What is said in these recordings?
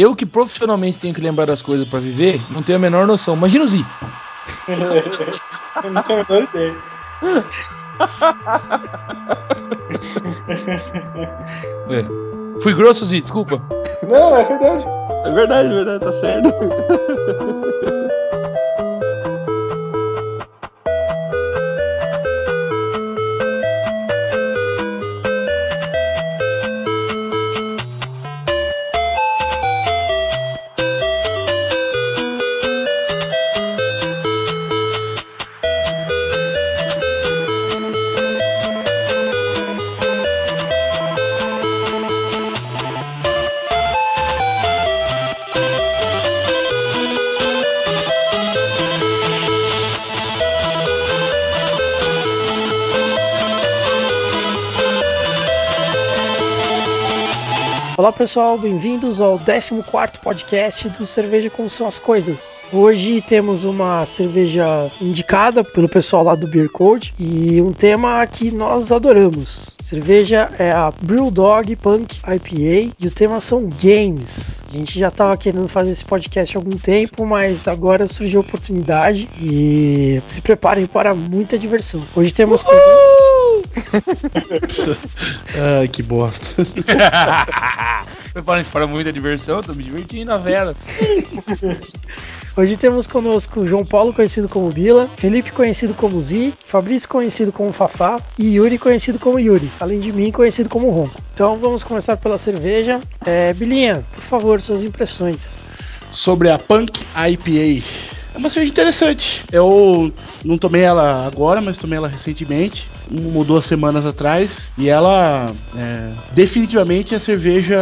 Eu que profissionalmente tenho que lembrar das coisas pra viver, não tenho a menor noção. Imagina o Zi. Eu não tenho a menor ideia. É. Fui grosso, Zi, desculpa. Não, é verdade. É verdade, é verdade, tá certo. Olá pessoal, bem-vindos ao 14 podcast do Cerveja Como São as Coisas. Hoje temos uma cerveja indicada pelo pessoal lá do Beer Code e um tema que nós adoramos. A cerveja é a Brewdog Punk IPA e o tema são games. A gente já estava querendo fazer esse podcast há algum tempo, mas agora surgiu a oportunidade e se preparem para muita diversão. Hoje temos Ai, que bosta. Preparem-se para muita diversão, tô me divertindo na vela. Hoje temos conosco João Paulo, conhecido como Bila, Felipe, conhecido como Zi, Fabrício, conhecido como Fafá e Yuri, conhecido como Yuri, além de mim, conhecido como Ronco. Então vamos começar pela cerveja. É, Bilinha, por favor, suas impressões. Sobre a Punk IPA. É uma cerveja interessante. Eu não tomei ela agora, mas tomei ela recentemente. Mudou semanas atrás. E ela é, definitivamente a cerveja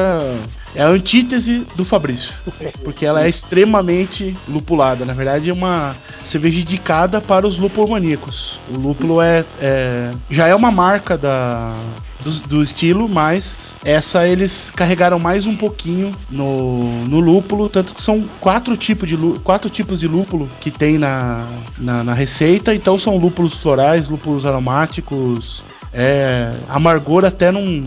é a antítese do Fabrício. Porque ela é extremamente lupulada. Na verdade, é uma cerveja indicada para os lupulomaníacos. O lúpulo é, é já é uma marca da, do, do, estilo, mas essa eles carregaram mais um pouquinho no, no lúpulo, tanto que são quatro, tipo de, quatro tipos de lúpulo que tem na, na, na receita, então são lúpulos florais, lúpulos aromáticos, é, amargor até não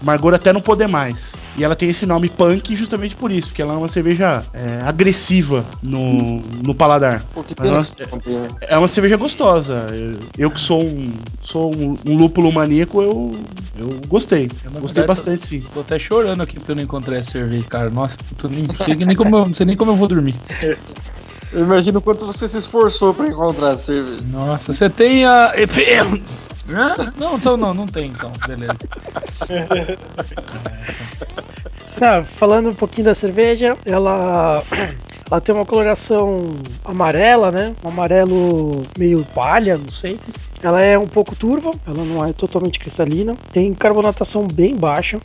amargor até não poder mais. E ela tem esse nome punk justamente por isso, porque ela é uma cerveja é, agressiva no, no paladar. Mas é, uma, é uma cerveja gostosa. Eu, eu que sou um sou um, um lúpulo maníaco, eu, eu gostei. gostei bastante tô, sim. Tô até chorando aqui porque eu não encontrei essa cerveja, cara. Nossa, eu nem, sei, nem como eu, não sei nem como eu vou dormir. Eu imagino o quanto você se esforçou para encontrar a cerveja. Nossa, você tem a. Não, então não, não tem então, beleza. Tá, falando um pouquinho da cerveja, ela ela tem uma coloração amarela, né? Um amarelo meio palha, não sei. Ela é um pouco turva, ela não é totalmente cristalina. Tem carbonatação bem baixa.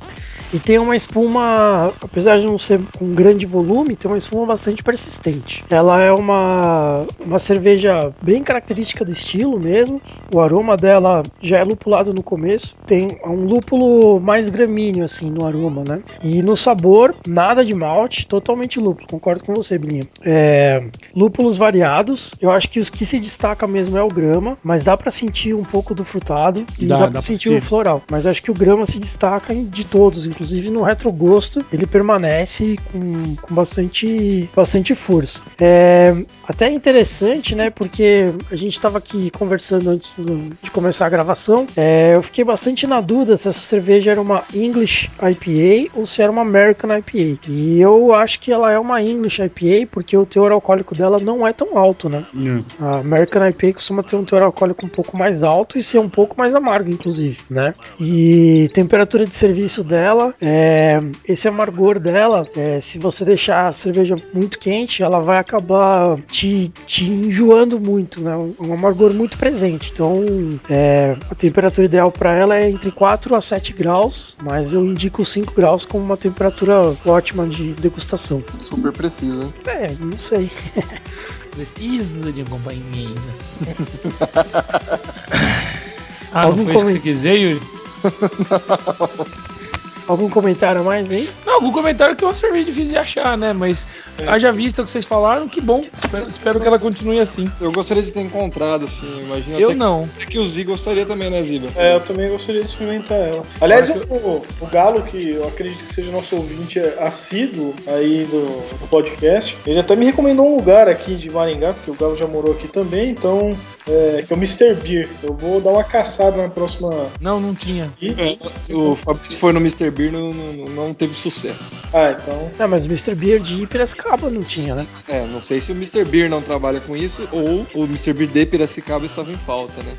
E tem uma espuma, apesar de não ser com grande volume, tem uma espuma bastante persistente. Ela é uma, uma cerveja bem característica do estilo mesmo. O aroma dela já é lupulado no começo. Tem um lúpulo mais gramíneo, assim, no aroma, né? E no sabor, nada de malte, totalmente lúpulo. Concordo com você, Bilinha. É, lúpulos variados. Eu acho que os que se destaca mesmo é o grama, mas dá para sentir um pouco do frutado e dá, dá, dá para sentir o floral. Mas acho que o grama se destaca de todos, inclusive inclusive no retrogosto, ele permanece com, com bastante, bastante força. É até interessante, né? Porque a gente estava aqui conversando antes do, de começar a gravação. É, eu fiquei bastante na dúvida se essa cerveja era uma English IPA ou se era uma American IPA. E eu acho que ela é uma English IPA porque o teor alcoólico dela não é tão alto, né? Não. A American IPA costuma ter um teor alcoólico um pouco mais alto e ser um pouco mais amargo, inclusive, né? E temperatura de serviço dela é, esse amargor dela, é, se você deixar a cerveja muito quente, ela vai acabar te, te enjoando muito, né? Um amargor muito presente. Então, é, a temperatura ideal para ela é entre 4 a 7 graus, mas eu indico 5 graus como uma temperatura ótima de degustação. Super preciso? É, não sei. Preciso de companhia. ah, não foi isso que você quiser, Yuri? Algum comentário a mais aí? Não, vou comentar que é uma cerveja difícil de achar, né? Mas haja vista o que vocês falaram, que bom. Espero, espero que ela continue assim. Eu gostaria de ter encontrado, assim, imagina Eu até, não. até que o Z gostaria também, né, Ziba? É, eu também gostaria de experimentar ela. Aliás, o, o Galo, que eu acredito que seja nosso ouvinte assíduo aí do, do podcast, ele até me recomendou um lugar aqui de Maringá, porque o Galo já morou aqui também, então, é, que é o Mr. Beer. Eu vou dar uma caçada na próxima. Não, não tinha. É, o Fabrício foi no Mr. Beer não, não, não teve sucesso. Ah, então. Ah, mas o Mr. Beer de Piracicaba não tinha, né? É, não sei se o Mr. Beer não trabalha com isso ou o Mr. Beer de Piracicaba estava em falta, né?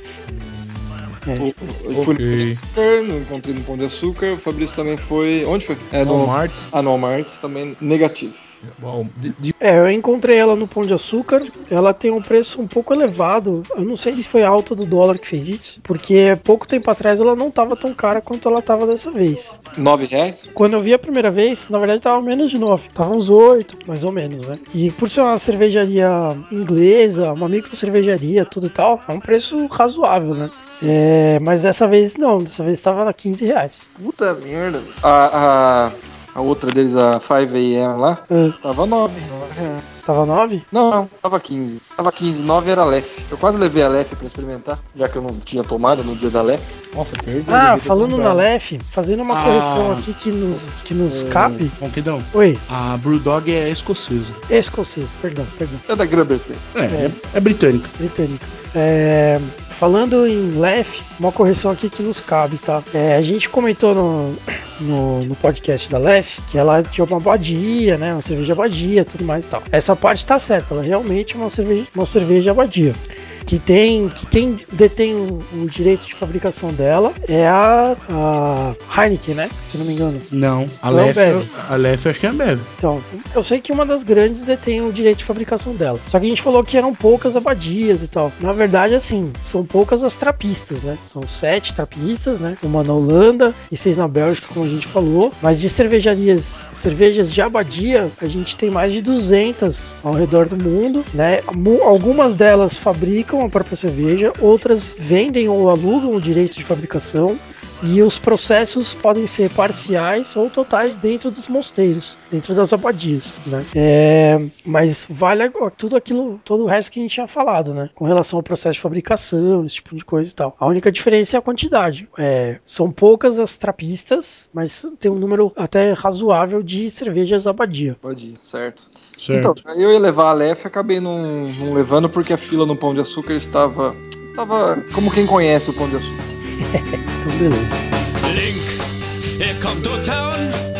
É. O- Eu fui Ok. no Pão de Açúcar, não encontrei no Pão de Açúcar, o Fabrício também foi. Onde foi? É, no, Walmart. ah, no Walmart, também negativo. Bom, de- de- É, eu encontrei ela no Pão de Açúcar. Ela tem um preço um pouco elevado. Eu não sei se foi a alta do dólar que fez isso, porque pouco tempo atrás ela não tava tão cara quanto ela tava dessa vez. Nove reais? Quando eu vi a primeira vez, na verdade tava menos de 9. Tava uns 8, mais ou menos, né? E por ser uma cervejaria inglesa, uma micro cervejaria, tudo e tal, é um preço razoável, né? É, mas dessa vez não, dessa vez tava a 15 reais. Puta merda. A, a, a outra deles, a 5am lá, Ah, tava 9 reais. tava 9? Não, não, tava 15. Tava 15, 9 era Lef. Eu quase levei a Lef pra experimentar, já que eu não tinha tomado no dia da Lef. Nossa, perdeu. Ah, falando na. LEF, fazendo uma Ah. correção aqui que nos, que nos cabe. Rompidão. Oi, A Brewdog é escocesa. escocês, perdão, perdão, É da Grã-Bretanha. É, é, é britânica. britânica. É, falando em LEF, uma correção aqui que nos cabe, tá? É, a gente comentou no, no, no podcast da LEF que ela tinha uma abadia, né? Uma cerveja abadia, tudo mais e tal. Essa parte tá certa, ela realmente é uma cerveja, uma cerveja abadia. Que tem, que quem detém o, o direito de fabricação dela é a, a Heineken, né? Se não me engano. Não, a Então, Lef, Bev. a Lef acho que é a Bev. Então, eu sei que uma das grandes detém o direito de fabricação dela. Só que a gente falou que eram poucas abadias e tal. Na verdade, assim, são poucas as trapistas, né? São sete trapistas, né? Uma na Holanda e seis na Bélgica, como a gente falou. Mas de cervejarias, cervejas de abadia, a gente tem mais de 200 ao redor do mundo, né? Algumas delas fabricam a própria cerveja, outras vendem ou alugam o direito de fabricação. E os processos podem ser parciais ou totais dentro dos mosteiros, dentro das abadias, né? É, mas vale tudo aquilo, todo o resto que a gente tinha falado, né? Com relação ao processo de fabricação, esse tipo de coisa e tal. A única diferença é a quantidade. É, são poucas as trapistas, mas tem um número até razoável de cervejas abadia. Ir, certo. Certo. Então, eu ia levar a Lef, acabei não, não levando porque a fila no Pão de Açúcar estava. Estava como quem conhece o Pão de Açúcar. Então, beleza. Link, here come to town,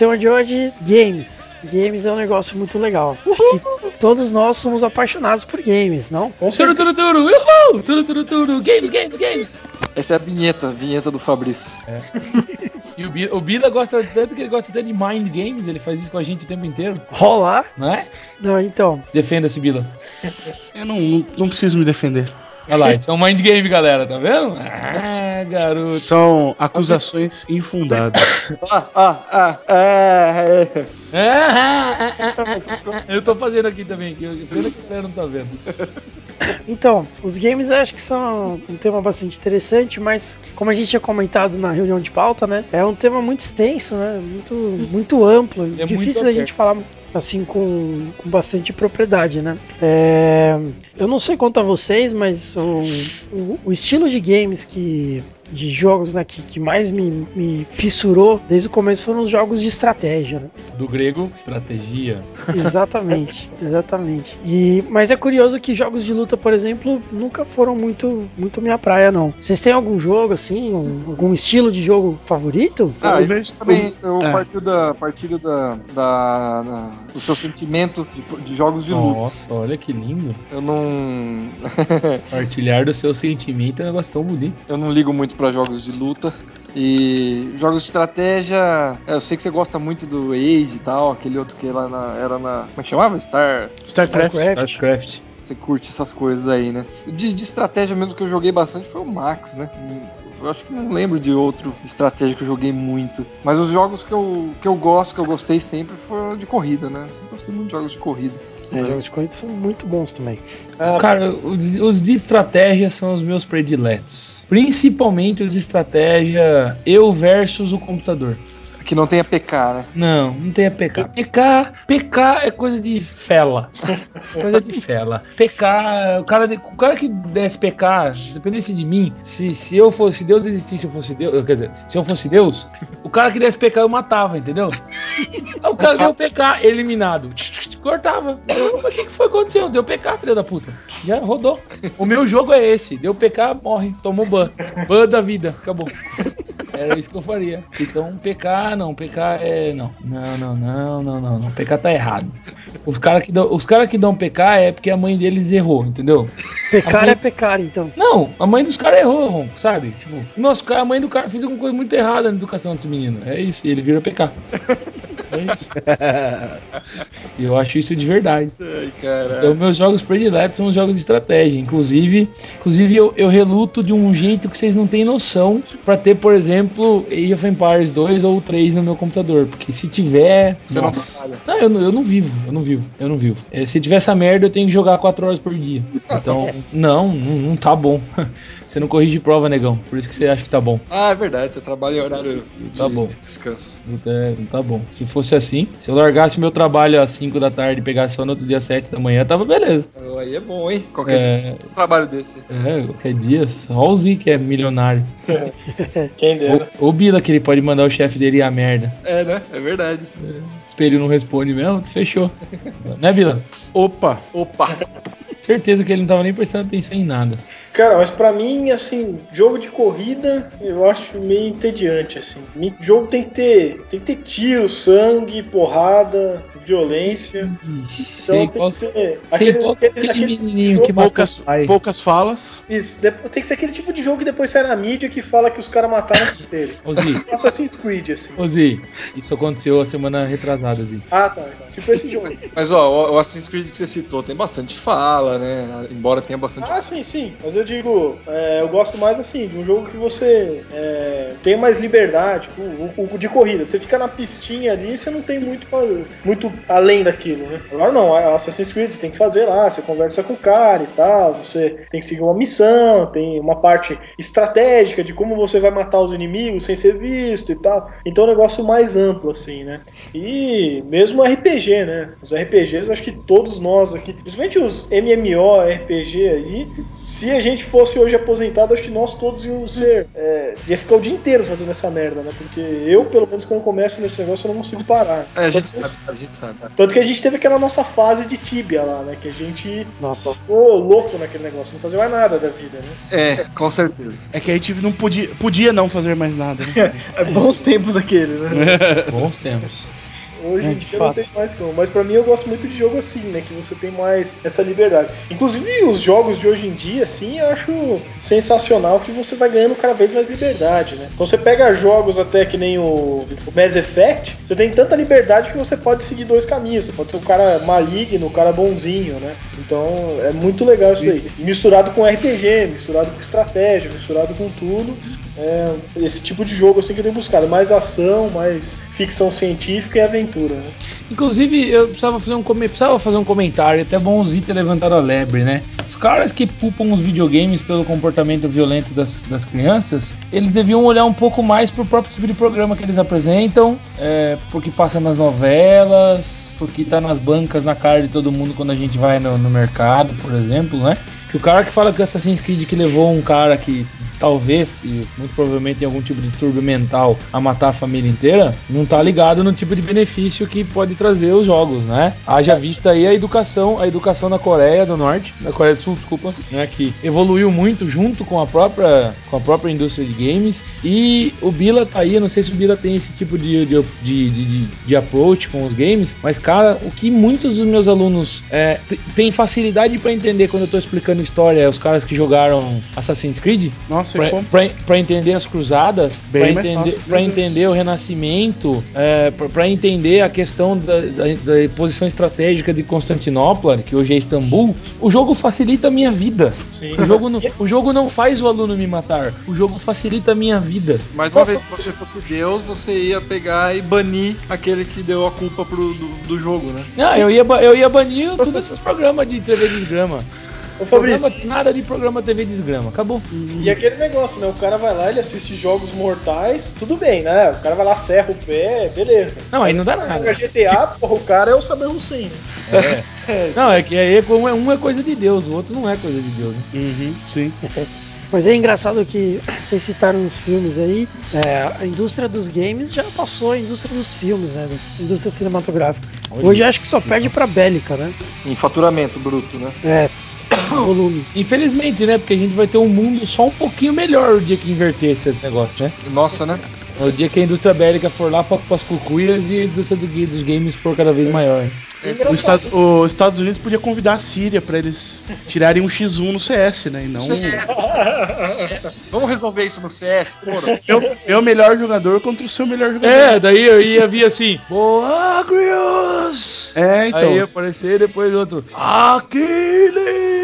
Tema de hoje, games. Games é um negócio muito legal. Acho que todos nós somos apaixonados por games, não? Com Turu, certeza. turu, turu, uhul! Turu, turu, turu, games, games, games! Essa é a vinheta, a vinheta do Fabrício. E o Bila, o Bila gosta tanto que ele gosta até de mind games, ele faz isso com a gente o tempo inteiro, Rolar? não é? Não, então. Defenda-se, Bila. Eu não, não, não preciso me defender. Olha lá, isso é um mind game, galera, tá vendo? Ah, garoto. São acusações infundadas. Ah, ah, ah, é, é. Ah. Eu tô fazendo aqui também, pena que o Pé não tá vendo. Então, os games eu acho que são um tema bastante interessante, mas como a gente tinha comentado na reunião de pauta, né? É um tema muito extenso, né? Muito, muito amplo. É difícil da gente falar assim com, com bastante propriedade, né? É, eu não sei quanto a vocês, mas o, o, o estilo de games que. De jogos né, que, que mais me, me fissurou desde o começo foram os jogos de estratégia, né? Do grego, estratégia. Exatamente, exatamente. E, mas é curioso que jogos de luta, por exemplo, nunca foram muito, muito minha praia, não. Vocês têm algum jogo, assim, um- algum estilo de jogo favorito? Ah, Eu e vejo- também eu É. partiu da partilho da, da, da- do seu sentimento de, de jogos de luta. Nossa, olha que lindo. Eu não Partilhar do seu sentimento é um negócio tão bonito. eu não ligo muito pra jogos de luta. E jogos de estratégia, é, eu sei que você gosta muito do Age e tal, aquele outro que lá na- era na. Como é que chamava? Star. StarCraft. StarCraft. StarCraft. Você curte essas coisas aí, né? De, de estratégia mesmo que eu joguei bastante foi o Max, né? Eu acho que não lembro de outro de estratégia que eu joguei muito. Mas os jogos que eu, que eu gosto, que eu gostei sempre, foram de corrida, né? Sempre gostei muito de jogos de corrida. É, jogos de corrida são muito bons também. Ah, Cara, os, os de estratégia são os meus prediletos. Principalmente os de estratégia eu versus o computador. Que não tenha PK, né? Não, não tem a PK. PK, PK é coisa de fela. coisa de fela. PK, o cara, de- o cara que desse PK, se dependesse de mim, se, se eu fosse, se Deus existisse, eu fosse Deus, quer dizer, se eu fosse Deus, o cara que desse PK eu matava, entendeu? O cara deu PK, eliminado. Cortava. O que, que foi que aconteceu? Deu PK, filho da puta. Já rodou. O meu jogo é esse. Deu PK, morre. Tomou ban. Ban da vida. Acabou. Era isso que eu faria. Então, PK, não. PK é. Não. Não, não, não, não, não. não. PK tá errado. Os caras que, dão- os cara que dão PK é porque a mãe deles errou, entendeu? Pecar mãe- é pecar, então. Não, a mãe dos caras errou, Ron, sabe? Tipo, nossa, a mãe do cara fez alguma coisa muito errada na educação desse menino. É isso, e ele vira PK. É. E eu acho isso de verdade. Ai. Então, meus jogos prediletos são os jogos de estratégia. Inclusive, inclusive eu, eu reluto de um jeito que vocês não têm noção pra ter, por exemplo, Age of Empires 2 ou 3 no meu computador. Porque se tiver. Você não nossa. trabalha. Não, eu, não- eu não vivo, eu não vivo, eu não vivo. É, se tiver essa merda, eu tenho que jogar 4 horas por dia. Então, não, não, não tá bom. Você não corrige prova, negão. Por isso que você acha que tá bom. Ah, é verdade, você trabalha em horário Tá de bom. descanso. Não tá, não tá bom. Se fosse assim, se eu largasse meu trabalho às 5 da tarde e pegasse só no outro dia às 7 da manhã, tava beleza. Aí é bom, hein? Qualquer É. dia, trabalho desse. É, qualquer dia, só o Z que é milionário. quem dera. O, o Bila que ele pode mandar o chefe dele ir a merda. É, né? É verdade. O espelho não responde mesmo, fechou. né, Bila? Opa, Opa! Certeza que ele não tava nem prestando atenção em nada. Cara, mas pra mim, assim, jogo de corrida eu acho meio entediante, assim. Jogo tem que ter, tem que ter tiro, sangue, porrada, violência. Ixi, Então tem qual, que ser sei aquele, aquele- aquele aquele menininho jogo- que matou poucas, pai. poucas falas. Isso, tem que ser aquele tipo de jogo que depois sai na mídia que fala que os caras mataram o dele. Ô, Zi, Assassin's Creed, assim. ô, Zi, isso aconteceu a semana retrasada, Zi. Ah, tá. tá. Tipo esse jogo. Mas ó, o- o Assassin's Creed que você citou tem bastante fala, né? Embora tenha bastante. Ah, sim, sim. Mas eu digo, é, eu gosto mais assim, de um jogo que você é, tem mais liberdade, tipo, o, o de corrida. Você fica na pistinha ali, você não tem muito, pra- muito além daquilo, né? Agora não, Assassin's Creed você tem que fazer lá, você conversa com o cara e tal, você tem que seguir uma missão, tem uma parte estratégica de como você vai matar os inimigos sem ser visto e tal. Então é um negócio mais amplo, assim, né? E mesmo RPG, né? Os RPGs, acho que todos nós aqui, principalmente os MMORPG aí, se a gente fosse hoje aposentado, acho que nós todos íamos ser. é, ia ficar o dia inteiro fazendo essa merda, né? Porque eu, pelo menos, quando começo nesse negócio, eu não consigo parar. É, a gente Tanto- sabe, a gente sabe. Tanto que a gente teve aquela nossa fase de Tibia lá, né? Que a gente Nossa. ficou louco naquele negócio, não fazia mais nada da vida, né? É, com certeza. É que a gente não podia, podia não fazer mais nada, né? É bons tempos aquele, né? Bons tempos. Hoje É, em de não tem mais como. Mas pra mim eu gosto muito de jogo assim, né? Que você tem mais essa liberdade. Inclusive os jogos de hoje em dia, assim, eu acho sensacional que você vai ganhando cada vez mais liberdade, né? Então você pega jogos até que nem o, o Mass Effect, você tem tanta liberdade que você pode seguir dois caminhos. Você pode ser um cara maligno, um cara bonzinho, né? Então é muito legal isso aí. Misturado com RPG, misturado com estratégia, misturado com tudo. É esse tipo de jogo assim que eu tenho buscado. Mais ação, mais ficção científica e aventura, né? Inclusive, eu precisava fazer um, precisava fazer um comentário, até bom o Zi ter levantado a lebre, né? Os caras que pupam os videogames pelo comportamento violento das, das crianças, eles deviam olhar um pouco mais pro próprio tipo de programa que eles apresentam, é, porque passa nas novelas, porque tá nas bancas, na cara de todo mundo quando a gente vai no, no mercado, por exemplo, né? Que o cara que fala que Assassin's Creed que levou um cara que talvez, e muito provavelmente tem algum tipo de distúrbio mental a matar a família inteira, não tá ligado no tipo de benefício que pode trazer os jogos, né? Haja vista aí a educação, a educação na Coreia do Norte, na Coreia do Sul, desculpa, né, que evoluiu muito junto com a própria com a própria indústria de games e o Bila tá aí, eu não sei se o Bila tem esse tipo de, de, de, de, de approach com os games, mas cara, o que muitos dos meus alunos é, têm facilidade pra entender quando eu tô explicando história, os caras que jogaram Assassin's Creed, Nossa, Pra, como? pra- pra entender as cruzadas, Bem pra mais entender, fácil, pra entender o renascimento, é, pra, pra entender a questão da, da- da posição estratégica de Constantinopla, que hoje é Istambul, o jogo facilita a minha vida. Sim. O jogo, não, o jogo não faz o aluno me matar, o jogo facilita a minha vida. Mais uma vez, se você fosse Deus, você ia pegar e banir aquele que deu a culpa pro, do, do jogo, né? Ah, eu ia, eu ia banir todos esses programas de TV desgrama. Ô Fabrício, Programa- nada de programa TV desgrama, acabou. e aquele negócio, né? O cara vai lá, ele assiste jogos mortais, tudo bem, né? O cara vai lá, serra o pé, beleza. Não, aí não dá Joga nada. GTA, porra, o cara é o Saddam Hussein. Né? Não, é que aí um é- um é coisa de Deus, o outro não é coisa de Deus. né? Uhum, sim. Mas é engraçado que vocês citaram os filmes aí, é, a indústria dos games já passou a indústria dos filmes, né? Indústria cinematográfica. Hoje acho que só perde pra bélica, né? Em faturamento bruto, né? É, volume. Infelizmente, né? Porque a gente vai ter um mundo só um pouquinho melhor o dia que inverter esse negócio, né? Nossa, né? O dia que a indústria bélica for lá para as cucuias e a indústria dos games for cada vez maior. O Estado- Os Estados Unidos podia convidar a Síria pra eles tirarem um X1 no CS, né? E não. CS. Vamos resolver isso no CS, porra. Meu, meu melhor jogador contra o seu melhor jogador. É, daí eu ia vir assim, Boagrius! É, então. Aí ia aparecer depois outro, Aquiles!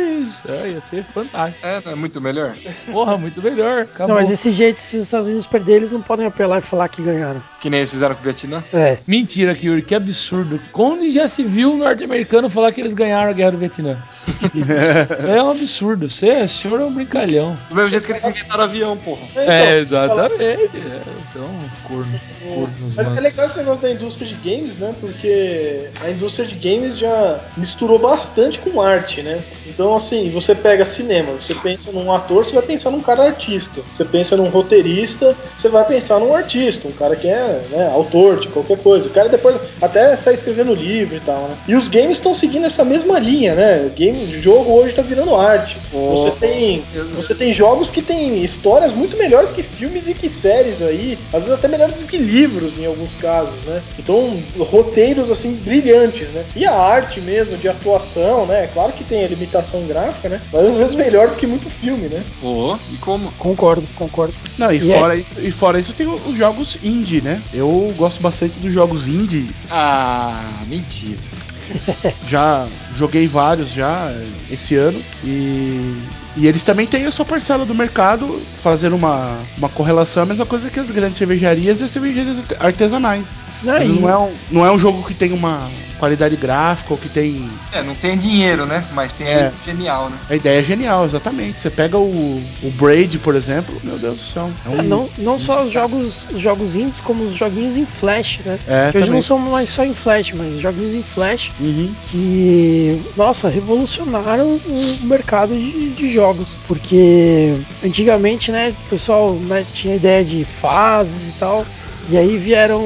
É, ia ser fantástico. É, não é muito melhor? Porra, muito melhor. Acabou. Não, mas desse jeito, se os Estados Unidos perderem, eles não podem apelar e falar que ganharam. Que nem eles fizeram com o Vietnã. É. Mentira, Kyuri, que absurdo. Onde já se viu um norte-americano falar que eles ganharam a guerra do Vietnã? Isso aí é um absurdo. Você, o senhor é um brincalhão. Do mesmo jeito que eles inventaram avião, porra. É, Então, exatamente. É, são uns cornos. cornos Mas é legal esse negócio da indústria de games, né? Porque a indústria de games já misturou bastante com arte, né? Então, assim, você pega cinema, você pensa num ator, você vai pensar num cara artista. Você pensa num roteirista, você vai pensar num artista, um cara que é né, autor de qualquer coisa. O cara depois até sai escrevendo livro e tal, né? E os games estão seguindo essa mesma linha, né? Game, jogo hoje tá virando arte. Oh, você tem você tem jogos que têm histórias muito melhores que filmes e que séries aí, às vezes até melhores do que livros em alguns casos, né? Então, roteiros assim brilhantes, né? E a arte mesmo de atuação, né? Claro que tem a limitação gráfica, né? Mas às vezes melhor do que muito filme, né? Pô, e como? Concordo, concordo. Não, e E é- fora, isso, e fora isso tem os jogos indie, né? Eu gosto bastante dos jogos indie. Ah, mentira. Já joguei vários já esse ano. E, e eles também têm a sua parcela do mercado, fazendo uma, uma correlação, a mesma coisa que as grandes cervejarias e as cervejarias artesanais. Não, é um, não é um jogo que tem uma qualidade gráfica ou que tem. É, não tem dinheiro, né? Mas tem É. genial, né? A ideia é genial, exatamente. Você pega o, o Braid, por exemplo, meu Deus do céu. É um, É, não, não só os jogos, os jogos indies, como os joguinhos em flash, né? É, que hoje não são mais só em flash, mas joguinhos em flash Uhum. que, nossa, revolucionaram o mercado de, de jogos. Porque antigamente, né, o pessoal né, tinha ideia de fases e tal. E aí vieram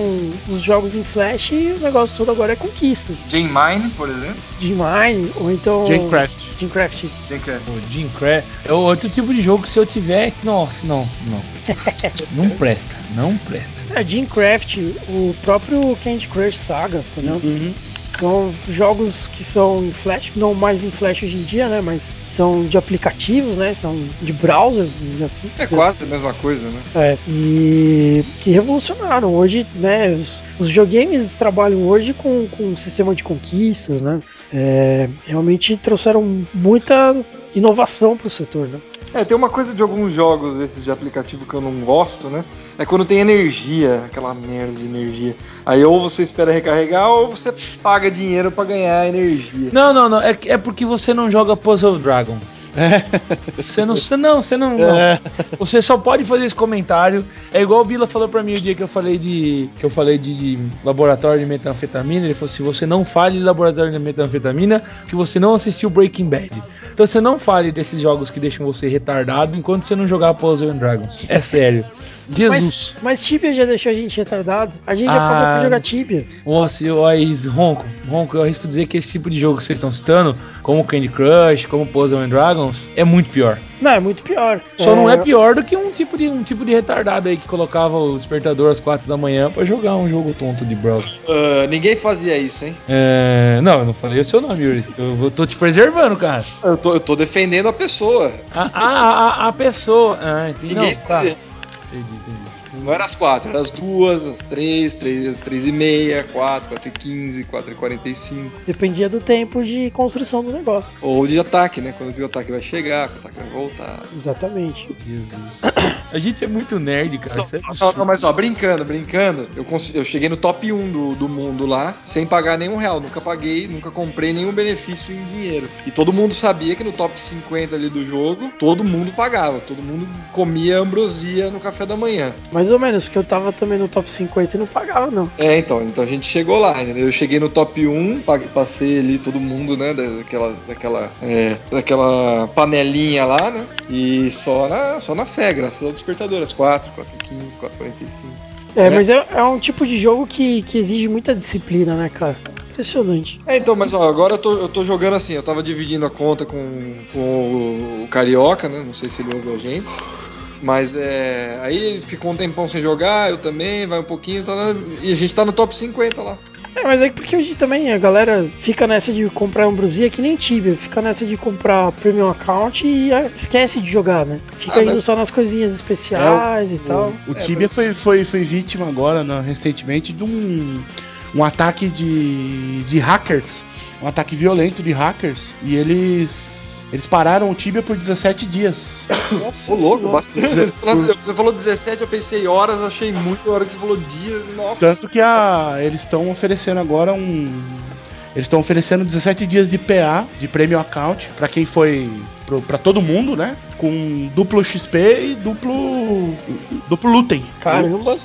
os jogos em flash e o negócio todo agora é conquista. Jane Mine, por exemplo. Mine, ou então. Gamecraft. Gamecraft, isso. Gamecraft. O Jim Crash é outro tipo de jogo que se eu tiver. Nossa, não, não. não presta, não presta. É, Gamecraft, o próprio Candy Crush Saga, entendeu? Uhum. São jogos que são em flash, não mais em flash hoje em dia, né? Mas são de aplicativos, né? São de browser, assim. É quase a mesma coisa, né? É, e que revolucionaram. Hoje, né? Os, os videogames trabalham hoje com, com um sistema de conquistas, né? É, realmente trouxeram muita inovação para o setor, né? É, tem uma coisa de alguns jogos desses de aplicativo que eu não gosto, né? É quando tem energia, aquela merda de energia. Aí ou você espera recarregar ou você paga dinheiro pra ganhar energia. Não, não, não. É, é porque você não joga Puzzle Dragon. Você não, você não, você não, não. É. Você só pode fazer esse comentário. É igual o Bila falou pra mim o dia que eu falei de que eu falei de, de laboratório de metanfetamina. Ele falou assim: você não fale de laboratório de metanfetamina, que você não assistiu Breaking Bad. Então você não fale desses jogos que deixam você retardado enquanto você não jogar Puzzle and Dragons. É sério. Jesus. Mas, mas Tibia já deixou a gente retardado. A gente já Ah. pagou pra jogar Tibia. Nossa, eu, aí, Ronco, Ronco, eu arrisco dizer que esse tipo de jogo que vocês estão citando, como Candy Crush, como Puzzle and Dragons, é muito pior. Não, é muito pior. Só não é pior do que um tipo de um tipo de retardado aí que colocava o despertador às 4 da manhã pra jogar um jogo tonto de browser. Ah, ninguém fazia isso, hein? É, não, eu não falei o seu nome, Yuri. Eu, eu tô te preservando, cara. Eu tô, eu tô defendendo a pessoa. A, a, a, a pessoa. Ah, entendi. Ninguém Não, tá. Entendi, entendi. Não era às quatro, era às duas, às três, três, às três e meia, quatro, quatro e quinze, quatro e quarenta e cinco. Dependia do tempo de construção do negócio. Ou de ataque, né? Quando o ataque vai chegar, que o ataque vai voltar. Exatamente. Jesus. A gente é muito nerd, cara. Só- é não, não, mas ó, brincando, brincando, eu, eu cheguei no top 1 do, do mundo lá, sem pagar nenhum real. Nunca paguei, nunca comprei nenhum benefício em dinheiro. E todo mundo sabia que no top 50 ali do jogo, todo mundo pagava. Todo mundo comia ambrosia no café da manhã. Mais ou menos, porque eu tava também no top 50 e não pagava, não. É, então, então a gente chegou lá, entendeu? Eu cheguei no top 1, pa- passei ali todo mundo, né, daquela, daquela, é, daquela panelinha lá, né, e só na, só na fé, graças ao despertador, às 4, 4 15 4 45 É, mas é, é um tipo de jogo que, que exige muita disciplina, né, cara? Impressionante. É, então, mas ó, agora eu tô, eu tô jogando assim, eu tava dividindo a conta com, com o, o Carioca, né, não sei se ele ouve a gente, mas é, aí ele ficou um tempão sem jogar, eu também, vai um pouquinho, tá lá, e a gente tá no top 50 lá. É, mas é porque hoje também a galera fica nessa de comprar ambrosia que nem Tibia, fica nessa de comprar premium account e ah, esquece de jogar, né? Fica Ah, indo mas- só nas coisinhas especiais e tal. O Tibia foi, foi, foi vítima agora, né, recentemente, de um, um ataque de, de hackers. Um ataque violento de hackers. E eles. Eles pararam o Tibia por 17 dias. Nossa Ô, louco, bastante. Você falou- Você falou 17, eu pensei horas, achei muito. A hora que você falou dias, nossa. Tanto que a, eles estão oferecendo agora um. Eles estão oferecendo 17 dias de PA, de Premium Account, pra quem foi. pra todo mundo, né? Com duplo XP e duplo. duplo Lutem. Caramba.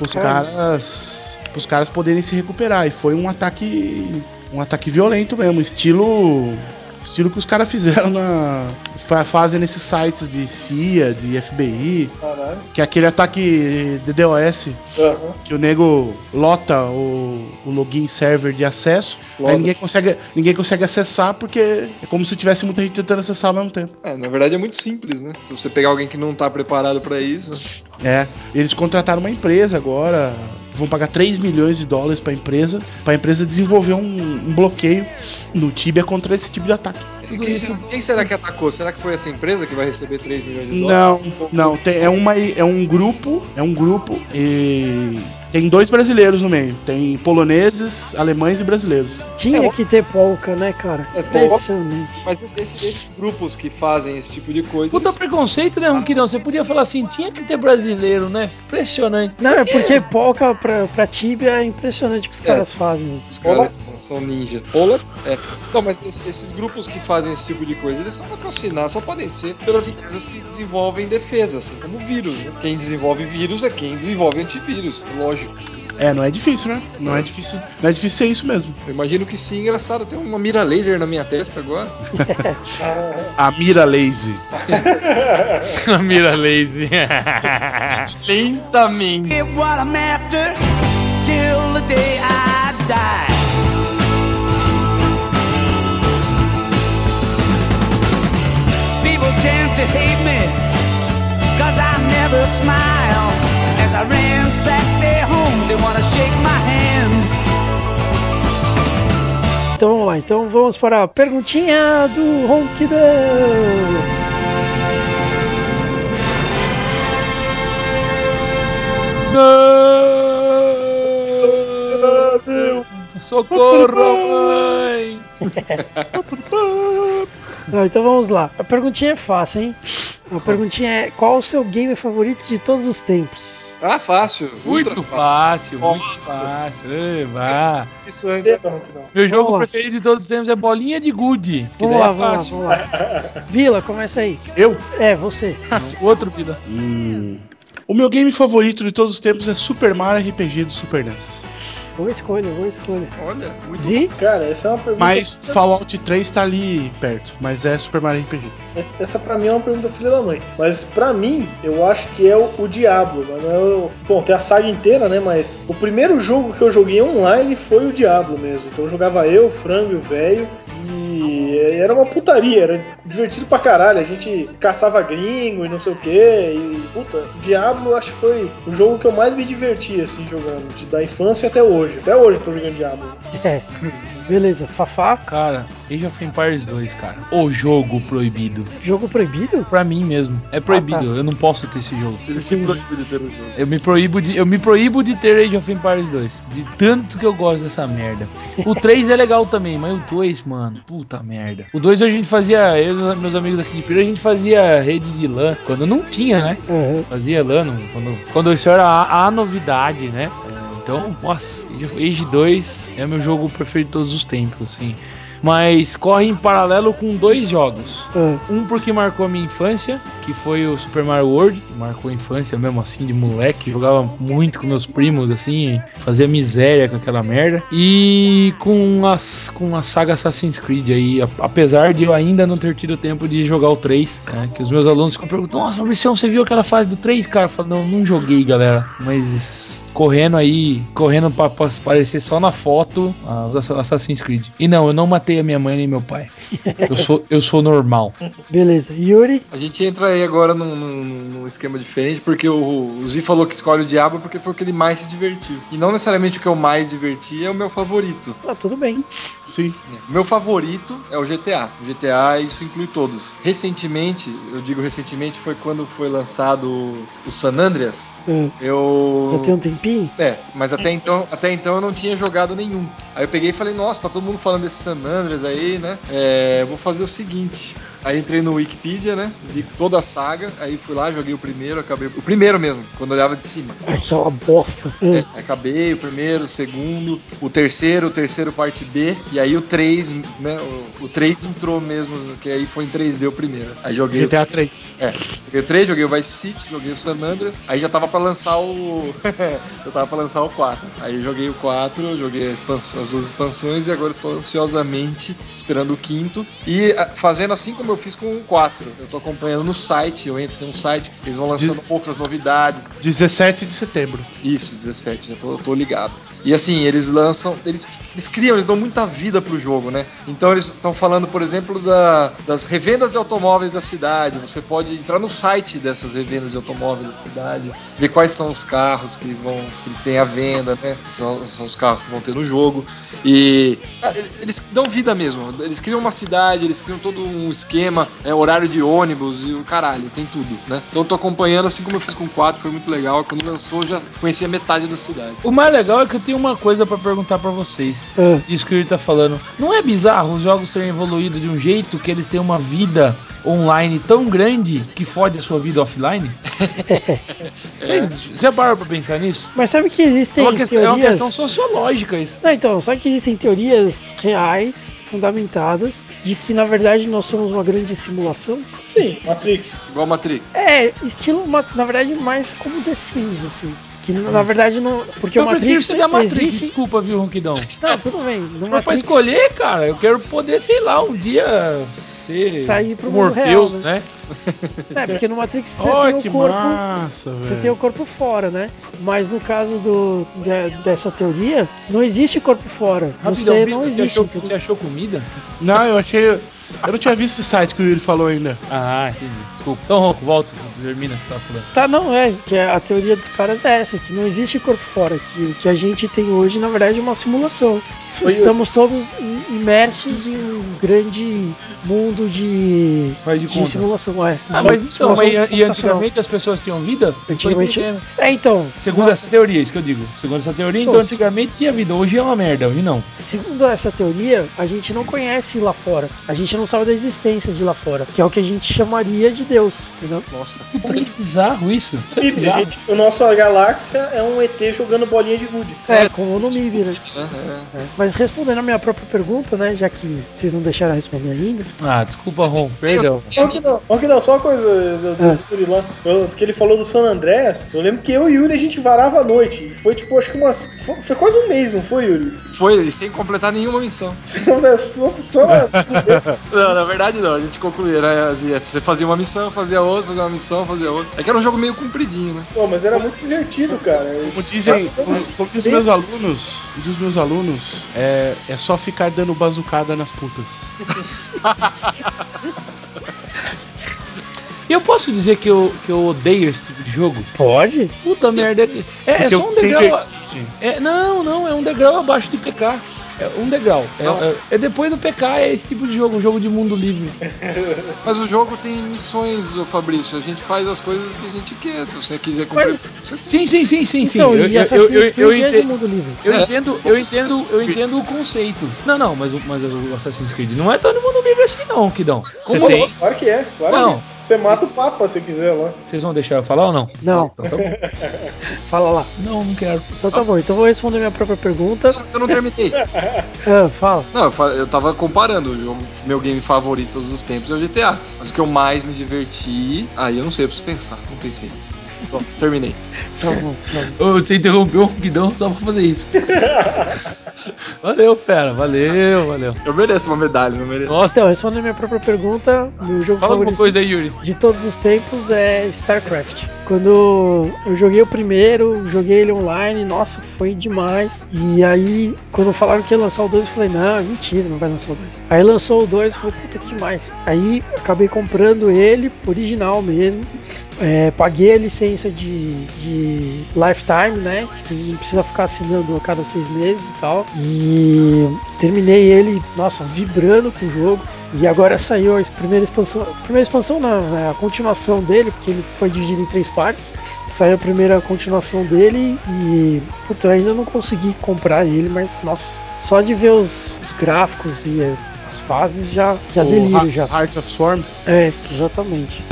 Os caras. Os caras poderem se recuperar. E foi um ataque. Um ataque violento mesmo, estilo. Estilo que os caras fizeram na. fa- Fazem nesses sites de CIA, de FBI, Caralho. que é aquele ataque DDoS Aham. que o nego lota o, o login server de acesso, Foda. aí ninguém consegue, ninguém consegue acessar porque é como se tivesse muita gente tentando acessar ao mesmo tempo. É, na verdade é muito simples, né? Se você pegar alguém que não tá preparado pra isso. É, eles contrataram uma empresa agora, vão pagar 3 milhões de dólares pra empresa, pra empresa desenvolver um, um bloqueio no Tibia contra esse tipo de ataque. Quem será, quem será que atacou? Será que foi essa empresa que vai receber 3 milhões de dólares? Não, não, tem- é, uma, é um grupo, é um grupo e tem dois brasileiros no meio, tem poloneses, alemães e brasileiros. Tinha É, que ter polka, né, cara? É, polka. Impressionante. Mas esse- esse- esses grupos que fazem esse tipo de coisa. Puta eles- preconceito, né, Ronquidão? Você podia falar assim, tinha que ter brasileiro, né? Impressionante. Não, é porque polka pra, pra Tibia é impressionante o que os É. caras fazem. Os caras são, são ninja. Pola? É. Não, mas esse- esses grupos que fazem esse tipo de coisa, eles são patrocinados, só podem ser pelas empresas que desenvolvem defesa, assim como vírus. Né? Quem desenvolve vírus é quem desenvolve antivírus, lógico. É, não é difícil, né? Não é difícil, não é difícil ser isso mesmo. Eu imagino que sim, engraçado, tem uma mira laser na minha testa agora. A mira lazy. Mira lazy. Lentamente. Get what I'm after till the day I die. People tend to hate me cause I never smile. As I ransack their homes, they wanna shake my hand. Então vamos lá, então vamos para a perguntinha do Ronquidão. Não! Socorro, mãe! Não, então vamos lá. A perguntinha é fácil, hein? A perguntinha é: qual o seu game favorito de todos os tempos? Ah, fácil. Muito ultra fácil, muito Nossa. fácil. Ei, vá. Isso. Meu jogo lá. preferido de todos os tempos é bolinha de gude. Vamos lá, é vamos lá, fácil. vamos lá. Vila, começa aí. Eu? É, você. O outro Vila. Hum. O meu game favorito de todos os tempos é Super Mario RPG do Super NES. Boa escolha, boa escolha. Olha, muito Zi? Cara, essa é uma pergunta. Mas Fallout 3 tá ali perto, mas é Super Mario RPG. Essa, essa pra mim é uma pergunta filha da mãe. Mas pra mim, eu acho que é o, o Diablo. Mas não é o... Bom, tem a saga inteira, né? Mas o primeiro jogo que eu joguei online foi o Diablo mesmo. Então jogava eu, o Frango e o Velho. Era uma putaria, era divertido pra caralho. A gente caçava gringo e não sei o que. E, puta, Diablo acho que foi o jogo que eu mais me diverti, assim, jogando. Da infância até hoje. Até hoje eu tô jogando Diablo. Beleza, Fafá, Cara, Age of Empires 2, cara. O jogo proibido. jogo proibido? Pra mim mesmo. É proibido. Ah, tá. Eu não posso ter esse jogo. Ele se proíbe de ter o jogo. Eu me proíbo de, eu me proíbo de ter Age of Empires 2. De tanto que eu gosto dessa merda. O 3 é legal também, mas o 2, mano, puta merda. O 2 a gente fazia, eu e meus amigos aqui de Pira, a gente fazia rede de LAN. Quando não tinha, né? Aham. Fazia LAN, quando, quando isso era a, a novidade, né? É, Então, nossa, Age- Age 2 é meu jogo preferido de todos os tempos, assim. Mas corre em paralelo com dois jogos. Ah, Um porque marcou a minha infância, que foi o Super Mario World, que marcou a infância mesmo assim, de moleque, jogava muito com meus primos, assim, fazia miséria com aquela merda. E com as com a saga Assassin's Creed aí, apesar de eu ainda não ter tido tempo de jogar o 3, né, que os meus alunos ficam perguntando, nossa, Fabricião, você viu aquela fase do 3, cara? Eu falo, não, não joguei, galera, mas correndo aí, correndo pra, pra aparecer só na foto ah, os Assa- Assassin's Creed. E não, eu não matei a minha mãe nem meu pai. Eu sou, eu sou normal. beleza. Yuri? A gente entra aí agora num, num- num esquema diferente, porque o, o Zi falou que escolhe o Diabo porque foi o que ele mais se divertiu. E não necessariamente o que eu mais diverti é o meu favorito. Tá tudo bem. Sim. O meu favorito é o GTA. O GTA, isso inclui todos. Recentemente, eu digo recentemente, foi quando foi lançado o San Andreas. Ah, Eu. já tem um tempinho? É, mas até então, até então eu não tinha jogado nenhum. Aí eu peguei e falei, nossa, tá todo mundo falando desse San Andreas aí, né? É, vou fazer o seguinte. Aí entrei no Wikipedia, né? Vi toda a saga, aí fui lá, joguei o primeiro, acabei. O primeiro mesmo, quando eu olhava de cima. Aquela bosta. É, acabei o primeiro, o segundo, o terceiro, o terceiro parte B, e aí o 3, né? O, o 3 entrou mesmo, que aí foi em 3D o primeiro. Aí joguei o GTA 3. é, joguei o 3, joguei o Vice City, joguei o San Andreas, aí já tava pra lançar o. eu tava pra lançar o 4. Aí eu joguei o 4, joguei as duas expansões e agora estou ansiosamente esperando o quinto. E ah, fazendo assim como eu fiz com o 4. Eu tô acompanhando no site, eu entro, tem um site, eles vão lançando outras novidades. 17 de setembro. Isso, 17, já tô, tô ligado. E assim, eles lançam, eles, eles criam, eles dão muita vida pro jogo, né? Então eles estão falando, por exemplo, da- das revendas de automóveis da cidade. Você pode entrar no site dessas revendas de automóveis da cidade, ver quais são os carros que vão, eles têm à venda, né? São, são os carros que vão ter no jogo. E ah, eles dão vida mesmo. Eles criam uma cidade, eles criam todo um esquema, é, horário de ônibus e o caralho, tem tudo, né? Então eu tô acompanhando, assim como eu fiz com o 4, foi muito legal. Quando lançou, eu já conhecia metade da cidade. O mais legal é que eu tenho uma coisa pra perguntar pra vocês. ah. Isso que ele tá falando. Não é bizarro os jogos terem evoluído de um jeito que eles têm uma vida online tão grande que fode a sua vida offline? Vocês já pararam pra pensar nisso? Mas sabe que É existem uma, questão, é uma teorias. questão sociológica isso. Não, então, sabe que existem teorias reais, fundamentadas, de que na verdade nós somos uma grande simulação? Sim, Matrix. Igual Matrix. É, estilo, na verdade, mais como The Sims, assim. Que na verdade não. Porque eu o Matrix ser da Matrix, existe. desculpa, viu, Ronquidão? Não, tudo bem. No Se for pra Matrix, escolher, cara, eu quero poder, sei lá, um dia ser Sair pro Morpheus, real, né? É, porque no Matrix você Olha tem que o corpo. massa. Você tem o corpo fora, né? Mas no caso do, de- dessa teoria, não existe corpo fora. Você não Vitor, existe, Você achou, você achou comida? Não, eu achei. Eu não tinha visto esse site que o Yuri falou ainda. Ah, entendi. Desculpa. Então, Ronco, volta, termina o que você tava falando. Tá, não, é, que a teoria dos caras é essa, que não existe corpo fora, que o que a gente tem hoje, na verdade, é uma simulação. Estamos todos im- imersos em um grande mundo de, Faz de de simulação. Não é. Ah, mas então, mas e- e antigamente as pessoas tinham vida? Antigamente. É, então. Segundo na- essa teoria, isso que eu digo. Segundo essa teoria, Então, então, se- antigamente tinha vida. Hoje é uma merda, hoje não. Segundo essa teoria, a gente não conhece lá fora. A gente não sabe da existência de lá fora. Que é o que a gente chamaria de Deus, entendeu? Nossa. Puta, que bizarro isso. Isso é Mib, bizarro. gente, a nossa galáxia é um ET jogando bolinha de gude. É, como no MIB, né? É, é. É. Mas respondendo a minha própria pergunta, né? Já que vocês não deixaram eu responder ainda. Ah, desculpa, Ron. Perdão. Que não, não, só uma coisa do, do É. Yuri lá, eu- que ele falou do San Andrés, eu lembro que eu e Yuri a gente varava a noite, e foi tipo, acho que umas, foi, foi quase um mês, não foi, Yuri? Foi sem completar nenhuma missão. Só, só. Não, na verdade não, a gente concluía, né? assim, Você fazia uma missão, fazia outra, fazia uma missão, fazia outra. É que era um jogo meio compridinho, né? Pô, mas era muito divertido, cara. Como dizem, como, como diz meus alunos, diz meus alunos, é, é só ficar dando bazucada nas putas. E eu posso dizer que eu, que eu odeio esse tipo de jogo? Pode? Puta merda. É, é só um degrau. É, não, não, é um degrau abaixo do PK. É um degrau. É, é- é depois do PK, é esse tipo de jogo, um jogo de mundo livre. Mas o jogo tem missões, Fabrício. A gente faz as coisas que a gente quer. Se você quiser cumprir. Mas- Sim, sim, sim, sim, sim. Então, Eu- e Assassin's eu- eu- Creed eu é de mundo livre. Eu É. entendo, eu entendo, eu entendo o conceito. Não, não, mas, o- mas o Assassin's Creed não é tão no mundo livre assim não, Kidão. Você Como tem. Claro que é, claro Não. que é. Você mata o Papa se quiser lá. Vocês vão deixar eu falar ou não? Não, Então tá bom. fala lá. Não, não quero. Então tá bom, então eu vou responder minha própria pergunta. Eu não terminei. Ah, fala. Não, eu, tava comparando o meu game favorito todos os tempos é o GTA. Mas o que eu mais me diverti. Aí eu não sei, eu preciso pensar. Não pensei nisso. Pronto, terminei. Tá bom, tá bom. Você interrompeu o Guidão só pra fazer isso. valeu, fera. Valeu, valeu. Eu mereço uma medalha, não mereço. Nossa, Então, respondendo a minha própria pergunta, meu jogo fala favorito coisa aí, Yuri. de todos os tempos é StarCraft. Quando eu joguei o primeiro, joguei ele online, nossa, foi demais. E aí, quando falaram que ia lançar o 2, eu falei, não, mentira, não vai lançar o 2. Aí lançou o 2, eu falei, puta que demais. Aí acabei comprando ele, original mesmo. É, paguei a licença de, de Lifetime, né? Que não precisa ficar assinando a cada seis meses e tal. E terminei ele, nossa, vibrando com o jogo. E agora saiu a primeira expansão. Primeira expansão não, né? A continuação dele, porque ele foi dividido em três partes. Saiu a primeira continuação dele e. Puta, eu ainda não consegui comprar ele, mas nossa, só de ver os, os gráficos e as, as fases já, já O delírio já. Hearts of Swarm. É, exatamente.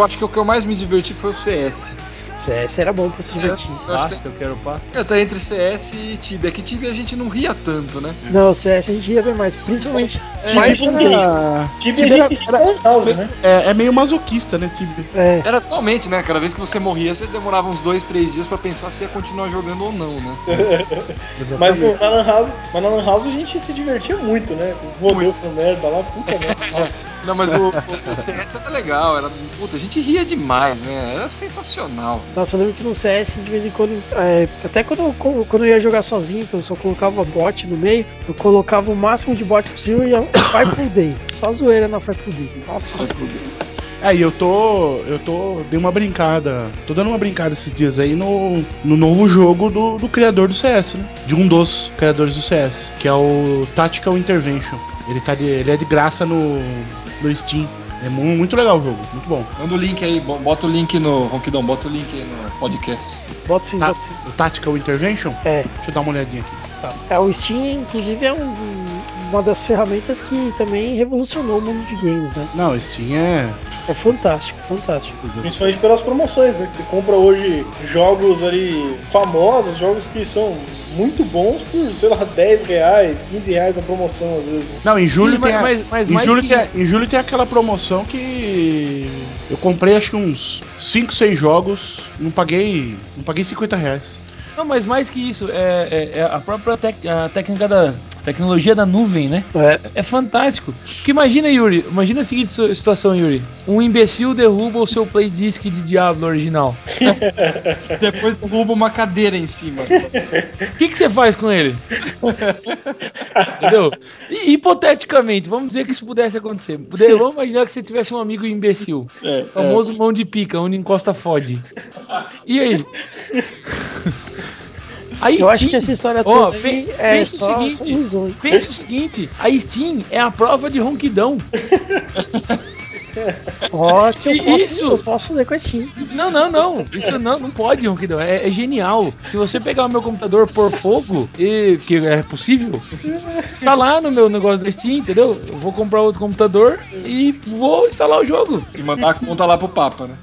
Eu acho que o que eu mais me diverti foi o CS. CS era bom pra se divertir. Eu eu quero passa. é, tá entre CS e Tibia. É que Tibia a gente não ria tanto, né? Não, CS a gente ia bem mais, principalmente. É, Mas Tibia era, Tibia Tibia era- era house, né? é, é meio masoquista, né, Tibia? É, Era atualmente, né? Cada vez que você morria, você demorava uns dois, três dias pra pensar se ia continuar jogando ou não, né? Mas no, na Lan House, mas na Lan House a gente se divertia muito, né? Rodou com merda lá, puta merda. nossa. Não, mas o, o, o CS era legal, era. Puta, a gente ria demais, né? Era sensacional. Nossa, eu lembro que no CS, de vez em quando, é, até quando, eu- quando eu ia jogar sozinho, que eu só colocava bot no meio, eu colocava o máximo de bot possível e ia Fire Pool Day. Só zoeira na Fire Pool Day. Nossa senhora. É, e eu tô. Eu tô. Dei uma brincada. Tô dando uma brincada esses dias aí no, no novo jogo do, do criador do CS, né? De um dos criadores do CS, que é o Tactical Intervention. Ele, tá de, ele é de graça no, no Steam. É mu- muito legal o jogo, muito bom. Manda o link aí, bo- bota o link no. Ronquidão, bota o link aí no podcast. Bota sim, Tá. bota sim. O Tactical Intervention? É, Deixa eu dar uma olhadinha aqui. tá. É, o Steam, inclusive, é um- uma das ferramentas que também revolucionou o mundo de games, né? Não, Steam é. É fantástico, fantástico. Principalmente pelas promoções, né? Que você compra hoje jogos ali famosos, jogos que são muito bons por, sei lá, 10 reais, 15 reais na promoção às vezes. né? Não, em julho Sim, tem. mas, a- mas, mas Em julho, que tem, a- em julho tem aquela promoção que eu comprei acho que uns 5, 6 jogos, não paguei. Não paguei 50 reais. Não, mas mais que isso, é, é- é a própria tec- a técnica da. Tecnologia da nuvem, né? É. É fantástico. Porque imagina, Yuri, imagina a seguinte situação, Yuri. Um imbecil derruba o seu play disc de Diablo original. Depois derruba uma cadeira em cima. O que, que você faz com ele? Entendeu? E, hipoteticamente, vamos dizer que isso pudesse acontecer. Vamos imaginar que você tivesse um amigo imbecil. É, famoso mão de pica, onde encosta fode. E aí? A Eu acho que essa história Ó, toda pe- aí é pensa o só, seguinte, só. Pensa o seguinte, a Steam é a prova de ronquidão. Ó, que eu posso, isso? eu posso ler com a Steam. Não, não, não. Isso não, não pode, ronquidão. É, é genial. Se você pegar o meu computador por fogo, e, que é possível, tá lá no meu negócio da Steam, entendeu? Eu vou comprar outro computador e vou instalar o jogo. E mandar a conta lá pro Papa, né?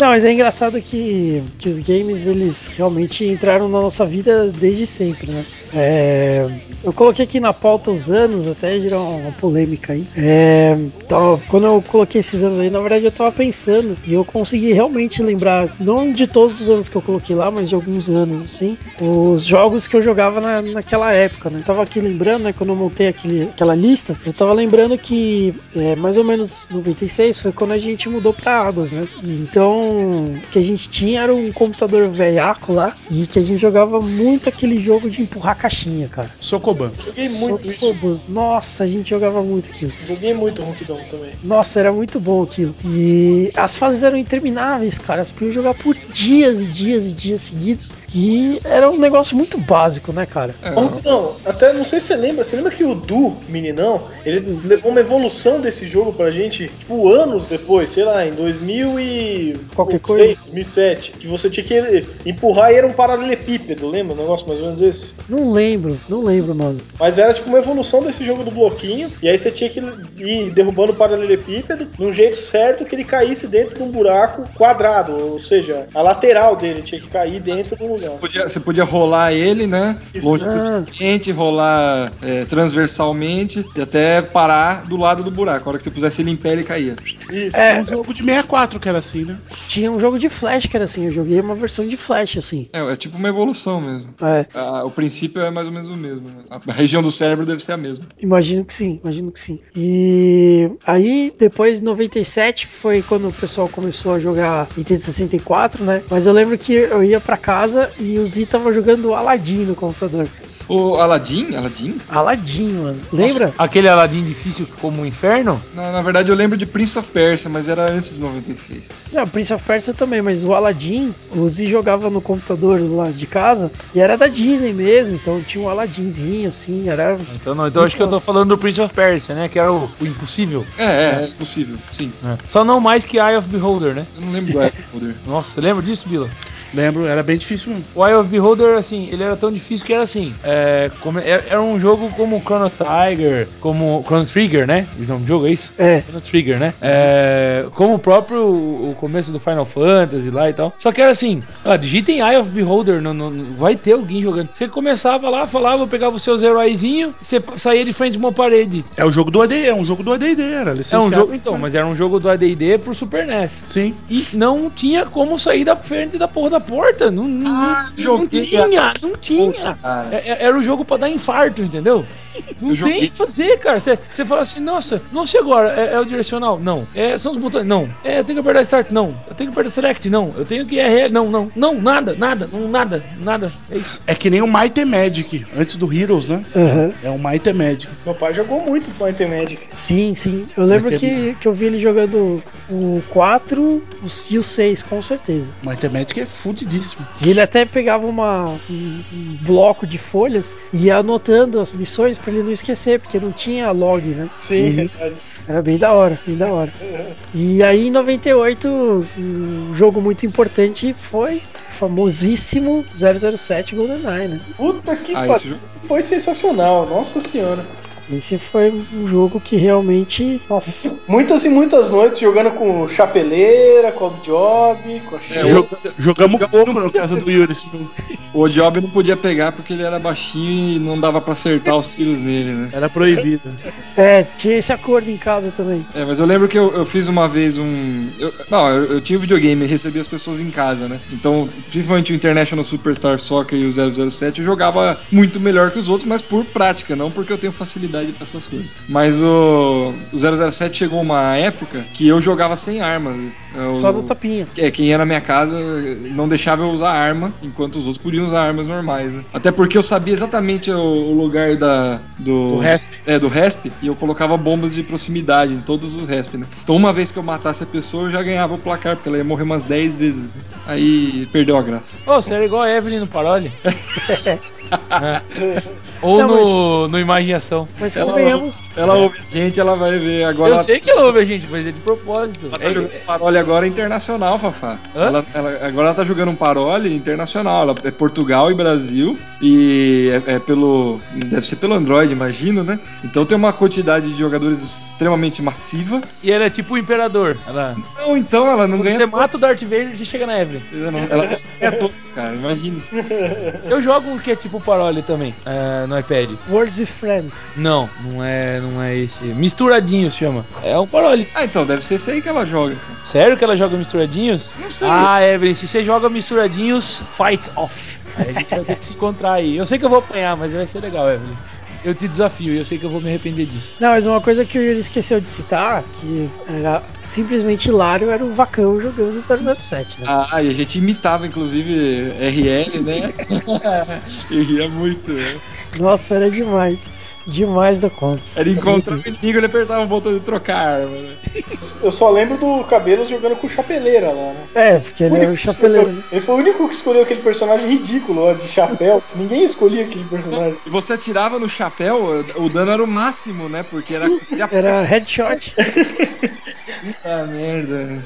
Não, mas é engraçado que, que os games eles realmente entraram na nossa vida desde sempre, né? É, eu coloquei aqui na pauta os anos, até gerou uma polêmica aí. É, então, quando eu coloquei esses anos aí, na verdade eu tava pensando e eu consegui realmente lembrar, não de todos os anos que eu coloquei lá, mas de alguns anos, assim, os jogos que eu jogava na, naquela época, né? Eu tava aqui lembrando, né, quando eu montei aquele, aquela lista, eu tava lembrando que é, mais ou menos 96 foi quando a gente mudou pra Águas, né? E então, que a gente tinha era um computador velhaco lá e que a gente jogava muito aquele jogo de empurrar caixinha, cara. Socoban. Joguei muito isso. Socorro. Nossa, a gente jogava muito aquilo. Joguei muito Ronquidão também. Nossa, era muito bom aquilo. E as fases eram intermináveis, cara. Você podia jogar por dias e dias e dias seguidos. E era um negócio muito básico, né, cara? É, até não sei se você lembra, você lembra que o Du, meninão, ele levou uma evolução desse jogo pra gente, tipo, anos depois, sei lá, em 2000 e... Qualquer 2006, coisa. 2007, que você tinha que empurrar e era um paralelepípedo, lembra? Um negócio mais ou menos esse. Não lembro, não lembro, mano. Mas era tipo uma evolução desse jogo do bloquinho, e aí você tinha que ir derrubando o paralelepípedo num jeito certo que ele caísse dentro de um buraco quadrado, ou seja, a lateral dele tinha que cair dentro de um Você lugar. podia, você podia rolar ele, né? Isso. Longitudinalmente, rolar é, transversalmente e até parar do lado do buraco. A hora que você pusesse ele em pé, ele caía. Isso. É um jogo de 64 que era assim, né? Tinha um jogo de Flash que era assim. Eu joguei uma versão de Flash, assim. É, é tipo uma evolução mesmo. É, Ah, o princípio é mais ou menos o mesmo. né? A região do cérebro deve ser a mesma. imagino que sim, imagino que sim. E aí, depois, em 97, foi quando o pessoal começou a jogar Nintendo 64, né? Mas eu lembro que eu ia pra casa e o Z tava jogando Aladdin no computador. O Aladdin? Aladdin? Aladdin, mano. Lembra? Aquele Aladdin difícil como o inferno? Na, na verdade, eu lembro de Prince of Persia, mas era antes de 96. Não, Prince of Persia também, mas o Aladdin, o Z jogava no computador lá de casa e era da Disney mesmo, então tinha um Aladdinzinho assim, era. Então não, então acho que eu tô falando do Prince of Persia, né? Que era o, o impossível. É, é, é possível, sim. Só não mais que Eye of Beholder, né? Eu não lembro do Apple Poder. Nossa, você lembra disso, Bila? Lembro, era bem difícil mesmo. O Eye of Beholder, assim, ele era tão difícil que era assim. É, como- era era um jogo como Chrono Tiger, como Chrono Trigger, né? O nome do jogo é isso? É, Chrono Trigger, né? É, como o próprio o começo do Final Fantasy lá e tal. Só que era assim, ó, digitem Eye of Beholder, no, no- no- vai ter alguém jogando. Você começava lá, falava, pegava os seus heróizinhos, você saía de frente de uma parede. É o jogo do AD, é um jogo do AD&D, era É licenciado. um jogo, então, mas era um jogo do AD&D pro Super NES. Sim. E não tinha como sair da frente da porra da porta. Não, não, Ah, não joguei. tinha, não tinha. Cara, É- é- Era o jogo pra dar infarto, entendeu? Não Eu tem o que fazer, cara. Você você fala assim, nossa, não sei agora, é, é o direcional? Não. É, são os botões? Não. É, eu tenho que apertar start? Não. Eu tenho que apertar select? Não. Eu tenho que RL? Não, não. Não, nada, nada, não, nada, nada. É isso. É que nem o Might and Magic, antes do Heroes, né? aham. É o Might and Magic. Meu pai jogou muito Point and Magic. Sim, sim. Eu lembro que, que eu vi ele jogando o 4 o- e o 6, com certeza. Might and Magic é fudidíssimo. E ele até pegava uma, um, um bloco de folhas e ia anotando as missões pra ele não esquecer, porque não tinha log, né? Sim, verdade. Era bem da hora, bem da hora. E aí em 98, um jogo muito importante foi o famosíssimo 007 GoldenEye, né? Puta que Ah, pariu. jogo- Foi sensacional, nossa senhora. Esse foi um jogo que realmente. Nossa. Muitas e muitas noites jogando com chapeleira, com o job, com a É. Jog- Jogamos pouco na casa do Yuri. O Job não podia pegar porque ele era baixinho e não dava pra acertar os tiros nele, né? Era proibido. É, tinha esse acordo em casa também. É, mas eu lembro que eu, eu fiz uma vez um. eu- não, eu, eu tinha um videogame e recebia as pessoas em casa, né? Então, principalmente o International Superstar Soccer e o 007, eu jogava muito melhor que os outros, mas por prática, não porque eu tenho facilidade pra essas coisas. Mas o, o 007 chegou uma época que eu jogava sem armas. Eu- Só no tapinha. É, quem ia na minha casa não deixava eu usar arma, enquanto os outros podiam usar armas normais, né? Até porque eu sabia exatamente o, o lugar da, do, O resto. é, do resp, e eu colocava bombas de proximidade em todos os resp, né? Então uma vez que eu matasse a pessoa, eu já ganhava o placar, porque ela ia morrer umas 10 vezes. né? Aí perdeu a graça. Ô, você era igual a Evelyn no Parole. É. Ou Não, no, no Imagem e Ação. Mas Ela- convenhamos. Ela ouve a gente, ela vai ver. Agora Eu ela, sei que ela ouve a gente, mas é de propósito. ela tá É- jogando parole agora internacional, Fafá. Ela, ela- agora ela tá jogando um parole internacional. Ela é Portugal e Brasil. E é, é pelo. Deve ser pelo Android, imagino, né? Então tem uma quantidade de jogadores extremamente massiva. E ela é tipo o Imperador. Ela... Não, então ela não Quando ganha. você mata o todos. Darth Vader, você chega na Evelyn. Ela não, ela não ganha todos, cara. Imagina. Eu jogo o que é tipo Parole também, é, no iPad. Words with Friends. Não, não é, não é esse. Misturadinho se chama. É um Parole. Ah, então deve ser esse aí que ela joga, cara. Sério que ela joga misturadinhos? Não sei. Ah, Evelyn, se você joga misturadinhos, fight off. Aí a gente vai ter que se encontrar aí. Eu sei que eu vou apanhar, mas vai ser legal, Evelyn. Eu te desafio e eu sei que eu vou me arrepender disso. Não, mas uma coisa que o Yuri esqueceu de citar, que era simplesmente hilário, era o Vacão jogando 007, né? Ah, e a gente imitava, inclusive, RL, né? e ria muito, né? Nossa, era demais. Demais da conta. Era encontrar o inimigo, ele apertava o botão de trocar a arma, né? Eu só lembro do Cabelos jogando com chapeleira lá, né? É, porque ele era o chapeleiro. escolheu- ele foi o único que escolheu aquele personagem ridículo ó, de chapéu. Ninguém escolhia aquele personagem. E você atirava no chapéu, o dano era o máximo, né? Porque era. Era headshot. Puta merda.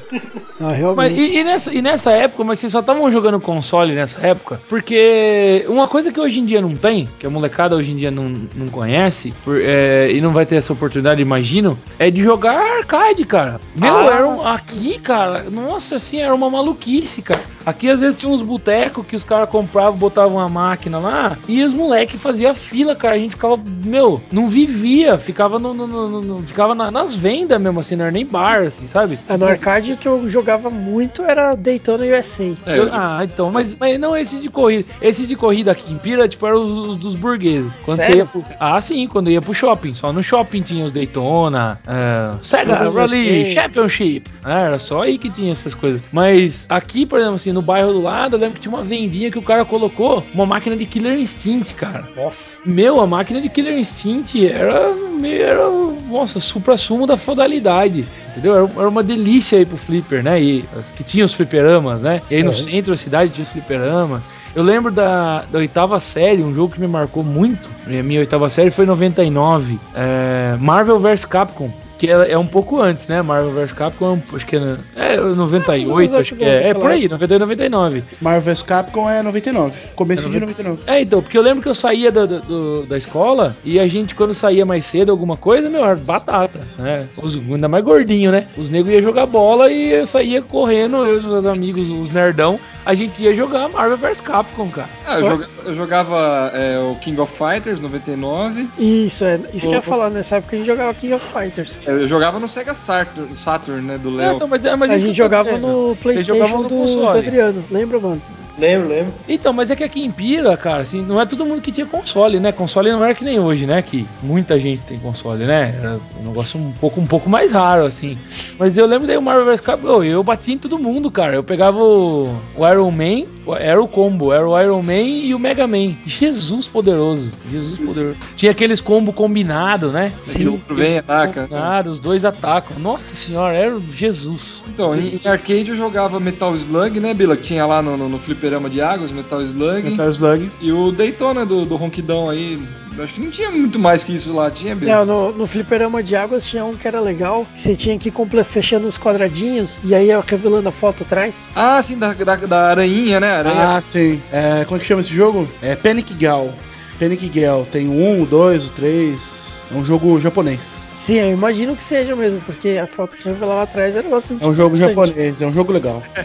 Ah, Mas, realmente. e, e nessa, e nessa época, mas vocês só estavam jogando console nessa época? Porque uma coisa que hoje em dia não tem, que a molecada hoje em dia não, não conhece, por- é, e não vai ter essa oportunidade, imagino, é de jogar arcade, cara. Meu, Ah, era um- aqui, cara, nossa, assim, era uma maluquice, cara. Aqui às vezes tinha uns botecos que os caras compravam, botavam uma máquina lá, e os moleques faziam fila, cara. A gente ficava, meu, não vivia, ficava no, no- no- no- ficava na- nas vendas mesmo, assim, não era nem bar, assim, sabe? Ah, no arcade o que eu jogava muito era Daytona USA. É, Eu- ah, então, mas, mas não esse de corrida. Esse de corrida aqui em Pira, tipo, era os, os dos burgueses. Quando Sério? você ia pro, ah, sim, quando ia pro shopping. Só no shopping tinha os Daytona, é, Sega Rally. Championship. né, era só aí que tinha essas coisas. Mas aqui, por exemplo, assim, no bairro do lado, eu lembro que tinha uma vendinha que o cara colocou uma máquina de Killer Instinct, cara. Nossa. Meu, a máquina de Killer Instinct era, era nossa, supra-sumo da feudalidade. Entendeu? Era, uma delícia aí pro flipper, né? E que tinha os fliperamas, né? E aí no Uhum. centro da cidade tinha os fliperamas. Eu lembro da, da oitava série, um jogo que me marcou muito. Minha, minha oitava série foi em 99. É, Marvel vs Capcom. Que é, é um pouco antes, né? Marvel vs Capcom, é um- acho que é, é 98, acho que é. É por aí, 98, 99. Marvel vs Capcom é 99. Começo É de 99. É, então, porque eu lembro que eu saía da, da- do- da escola e a gente, quando saía mais cedo, alguma coisa, meu, era batata, né? Os, ainda mais gordinho, né? Os negros iam jogar bola e eu saía correndo, eu e os amigos, os nerdão, a gente ia jogar Marvel vs Capcom, cara. Ah, eu, joga- eu jogava é, o King of Fighters 99. Isso, é. Isso que eu ia falar, nessa época a gente jogava King of Fighters. Eu jogava no Sega Saturn, Saturn né? Do Não, Léo. então, mas, é- mas A isso gente jogava no Playstation jogavam no do, do. Adriano, lembra, mano? Lembro, lembro. Então, mas é que aqui em Pira, cara, assim, não é todo mundo que tinha console, né? Console não era que nem hoje, né? Que muita gente tem console, né? Era um negócio um pouco, um pouco mais raro, assim. Mas eu lembro daí o Marvel vs Capcom, eu batia em todo mundo, cara. Eu pegava o, o Iron Man, era o combo, era o Iron Man e o Mega Man. Jesus poderoso, Jesus poderoso. Tinha aqueles combo combinado, né? Outro vem, ataca. Combinado, os dois atacam. Nossa senhora, era o Jesus. Então, em, em arcade eu jogava Metal Slug, né, Bila? Que tinha lá no, no, no fliperama de águas, Metal Slug. Metal Slug. E o Daytona do, do Ronquidão aí. eu Acho que não tinha muito mais que isso lá, tinha? Não, no, no fliperama de águas tinha um que era legal, que você tinha que ir fechando os quadradinhos e aí ia revelando a foto atrás. Ah, sim, da, da, da aranhinha, né? Aranha. Ah, sim. É, como é que chama esse jogo? É Panic Gal. Panic Gal. Tem o 1, o 2, o 3. É um jogo japonês. Sim, eu imagino que seja mesmo, porque a foto que lá atrás era bastante É um jogo japonês, é um jogo legal. É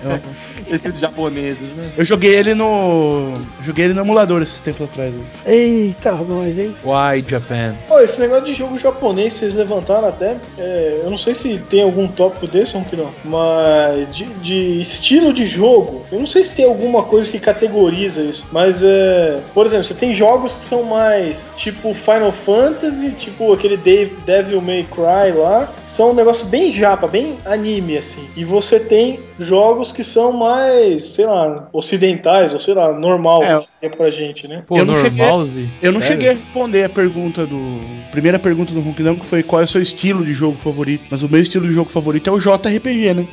um- Esses japoneses, né? Eu joguei ele no. Joguei ele no emulador esses tempos atrás. né? Eita, nós, hein? Why Japan? Pô, esse negócio de jogo japonês, vocês levantaram até. é, eu não sei se tem algum tópico desse ou não, mas de, de estilo de jogo, eu não sei se tem alguma coisa que categoriza isso, mas é. Por exemplo, você tem jogos que são mais tipo Final Fantasy, tipo aquele Dave- Devil May Cry lá, são um negócio bem japa, bem anime assim. E você tem jogos que são mais, sei lá, ocidentais, ou sei lá, normal É. que é pra gente, né? Pô, Eu não cheguei- Normalze? Eu não cheguei a responder a pergunta do. Primeira pergunta do Ronquidão, que foi qual é o seu estilo de jogo favorito. Mas o meu estilo de jogo favorito é o JRPG, né?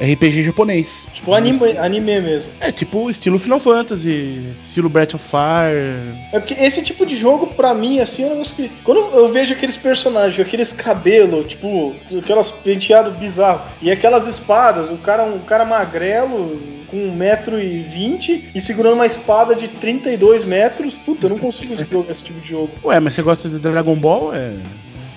RPG japonês. Tipo anime, anime mesmo. É tipo estilo Final Fantasy, estilo Breath of Fire. É porque esse tipo de jogo, pra mim, assim, é um negócio que. Quando eu vejo aqueles personagens, aqueles cabelos, tipo, aquelas penteado bizarro, e aquelas espadas, o cara, um cara magrelo, com 1,20m e segurando uma espada de 32 metros. Puta, eu não consigo jogar esse tipo de jogo. Ué, mas você gosta de Dragon Ball? É...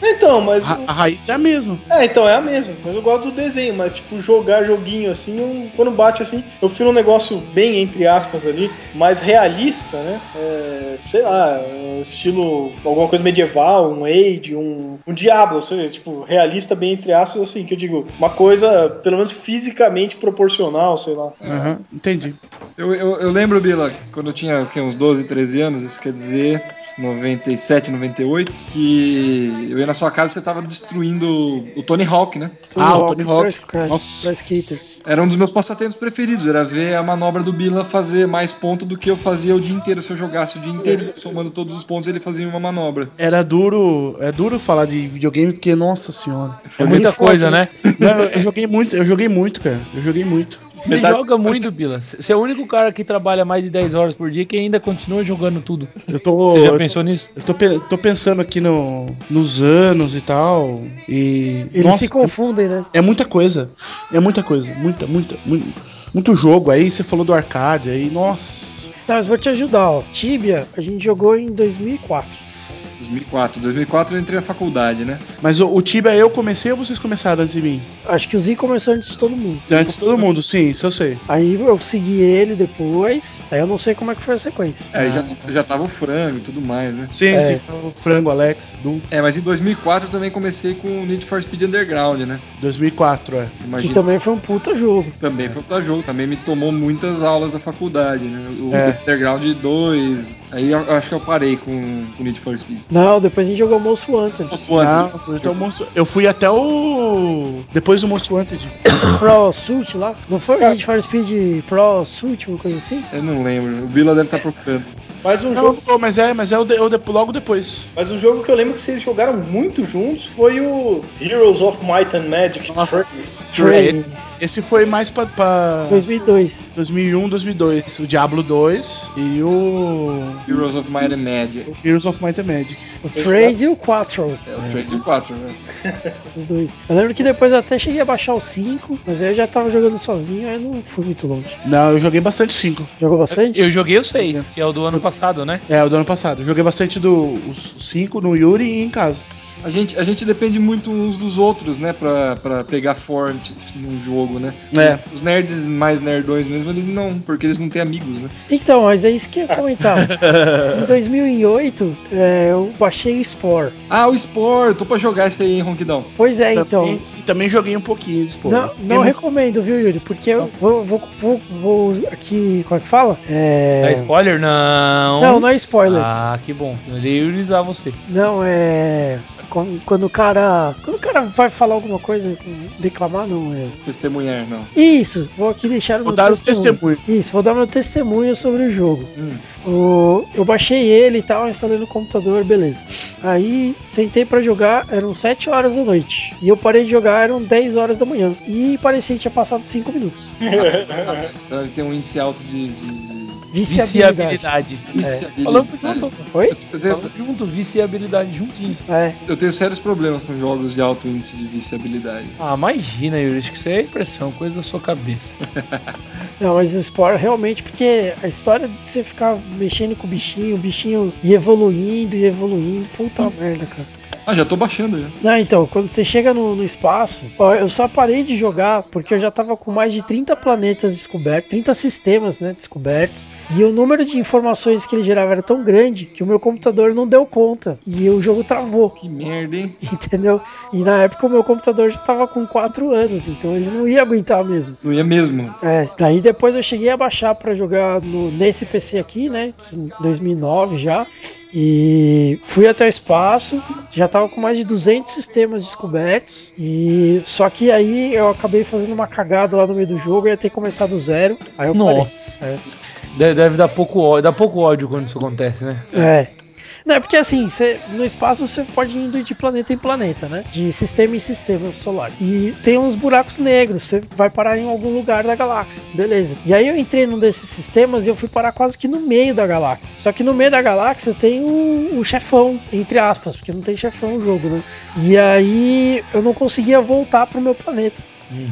Então, mas. A, a raiz é a mesma. É, então é a mesma. Mas eu gosto do desenho, mas tipo, jogar joguinho assim, eu- quando bate assim, eu filo um negócio bem, entre aspas, ali, mais realista, né? É, sei lá, é, estilo alguma coisa medieval, um Age, um, um Diablo, sei lá, tipo, realista bem entre aspas, assim, que eu digo, uma coisa, pelo menos fisicamente proporcional, sei lá. Aham, entendi. Eu, eu, eu lembro, Bila, quando eu tinha o quê, uns 12, 13 anos, isso quer dizer 97, 98, que eu ia na sua casa você tava destruindo o Tony Hawk, né? Ah, o Tony Hawk. Parece, cara, Nossa. parece skater. Era um dos meus passatempos preferidos, era ver a manobra do Bila fazer mais ponto do que eu fazia o dia inteiro. Se eu jogasse o dia inteiro, somando todos os pontos, ele fazia uma manobra. Era duro. É duro falar de videogame porque, nossa senhora. É muita forte, coisa, né? Não, eu, eu joguei muito, eu joguei muito, cara. Eu joguei muito. Você Metade- joga muito, Bila. Você é o único cara que trabalha mais de 10 horas por dia que ainda continua jogando tudo. Eu tô. Você já eu pensou nisso? Eu tô, tô pensando aqui no, nos anos e tal. E. Eles nossa, se confundem, né? é muita coisa. É muita coisa. Muita, muita. Muito, muito jogo. Aí você falou do arcade. Aí, nossa. Mas vou te ajudar, ó. Tibia, a gente jogou em 2004. 2004. 2004 eu entrei na faculdade, né? Mas o, o Tibia eu comecei ou vocês começaram antes de mim? Acho que o Z começou antes de todo mundo. Antes de todo mundo, sim, isso eu sei. Aí eu segui ele depois. Aí eu não sei como é que foi a sequência. É, aí já, já tava o frango e tudo mais, né? Sim, É. sim. O Frango, Alex, do É, mas em 2004 eu também comecei com o Need for Speed Underground, né? 2004, é. Que Imagina, também foi um puta jogo. também foi pra jogo, também me tomou muitas aulas da faculdade, né? O É. Underground 2, aí eu acho que eu parei com o Need for Speed. Não, depois a gente jogou Most Wanted. Posso antes? Não, foi até o Monster- eu fui até o. Depois do Most Wanted. Pro Suit lá. Não foi o Need for Speed Pro Suit, uma coisa assim? Eu não lembro, o Bila deve estar procurando. Mas um Não, jogo. pô, mas é, mas é o de- o de- logo depois. Mas um jogo que eu lembro que vocês jogaram muito juntos foi o Heroes of Might and Magic Nossa. 3. Trains. Esse foi mais pra, pra 2002. 2001, 2002. O Diablo 2 e o Heroes of Might and Magic. o Heroes of Might and Magic. O Trace e o 4. É o 3 e o 4, né? Os dois. Eu lembro que depois eu até cheguei a baixar o 5, mas aí eu já tava jogando sozinho, aí não fui muito longe. Não, eu joguei bastante 5. Jogou bastante? Eu joguei o 6, que é o do ano passado, né? É, o do ano passado. Eu joguei bastante do 5 no Yuri e em casa. A gente, a gente depende muito uns dos outros, né? Pra, pra pegar forte num jogo, né? É. Os nerds mais nerdões mesmo, eles não, porque eles não têm amigos, né? Então, mas é isso que eu ia comentar. em 2008, é, eu baixei o Spore. Ah, o Spore, tô pra jogar esse aí, hein, Ronquidão. Pois é, então. Também- e também joguei um pouquinho de Spore. Não, não muito- recomendo, viu, Yuri? Porque eu vou, vou, vou, vou aqui. Como é que fala? Dá É. spoiler? Não. Não, não é spoiler. Ah, que bom. Eu ia ironizar você. Não, é. Quando o cara. Quando o cara vai falar alguma coisa, declamar, não é. Testemunhar, não. Isso, vou aqui deixar o Vou meu dar o testemunho. testemunho. Isso, vou dar meu testemunho sobre o jogo. Hum. O- eu baixei ele e tal, instalei no computador, beleza. Aí sentei pra jogar, eram 7 horas da noite. E eu parei de jogar, eram 10 horas da manhã. E parecia que tinha passado 5 minutos. Então ele tem um índice alto de. de... Viciabilidade. Viciabilidade. Viciabilidade. Falamos junto. Oi? Eu, tenho, junto, viciabilidade juntinhos. É. eu tenho sérios problemas com jogos de alto índice de viciabilidade. Ah, imagina, Yuri. Acho que isso é impressão, coisa da sua cabeça. Não, mas o Spore realmente, porque a história de você ficar mexendo com o bichinho, o bichinho ir evoluindo e evoluindo, puta merda, cara. Ah, já tô baixando já. Não, então, quando você chega no, no espaço, ó, eu só parei de jogar porque eu já tava com mais de 30 planetas descobertos, 30 sistemas, né, descobertos, e o número de informações que ele gerava era tão grande que o meu computador não deu conta e o jogo travou, Que merda, hein? entendeu? E na época o meu computador já tava com 4 anos, então ele não ia aguentar mesmo. Não ia mesmo. É, daí depois eu cheguei a baixar pra jogar no, nesse PC aqui, né? em 2009 já. E fui até o espaço, já tava com mais de 200 sistemas descobertos. E só que aí eu acabei fazendo uma cagada lá no meio do jogo, ia ter que começar do zero. Aí eu parei. Nossa. Deve, deve dar pouco ódio, dá pouco ódio quando isso acontece, né? É. Não, é porque assim, você- no espaço você pode ir de planeta em planeta, né? De sistema em sistema solar. E tem uns buracos negros, você vai parar em algum lugar da galáxia. Beleza. E aí eu entrei num desses sistemas e eu fui parar quase que no meio da galáxia. Só que no meio da galáxia tem o, o chefão, entre aspas, porque não tem chefão no jogo, né? E aí eu não conseguia voltar pro meu planeta.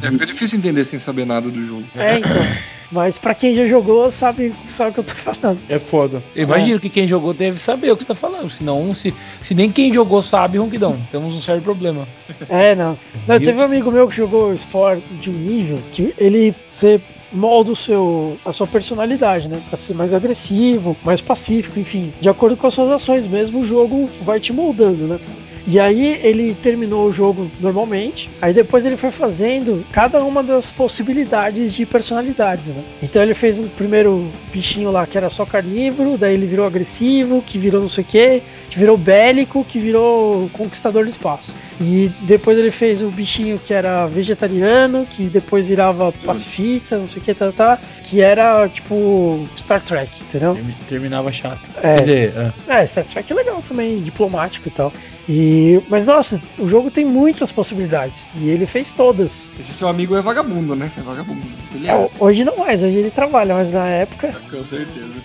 É, fica difícil entender sem saber nada do jogo. É, então. Mas pra quem já jogou, sabe, sabe o que eu tô falando. É foda. Eu imagino que quem jogou deve saber o que você tá falando. Senão, se, se nem quem jogou sabe, ronquidão. Temos um sério problema. É, não. não teve um amigo meu que jogou Sport de um nível que ele você molda o seu, a sua personalidade, né? Pra ser mais agressivo, mais pacífico, enfim. De acordo com as suas ações mesmo, o jogo vai te moldando, né? E aí ele terminou o jogo normalmente. Aí depois ele foi fazendo cada uma das possibilidades de personalidades, né? Então ele fez um primeiro bichinho lá que era só carnívoro, daí ele virou agressivo, que virou não sei o que, que virou bélico, que virou conquistador do espaço. E depois ele fez o bichinho que era vegetariano, que depois virava pacifista, não sei o que, tá, tá, que era tipo Star Trek, entendeu? Termi- Terminava chato. É. Quer dizer, é. É, Star Trek é legal também, diplomático e tal. E, mas nossa, o jogo tem muitas possibilidades. E ele fez todas. Esse seu amigo é vagabundo, né? É vagabundo. Ele É, é, hoje não mais, hoje ele trabalha, mas na época. com certeza.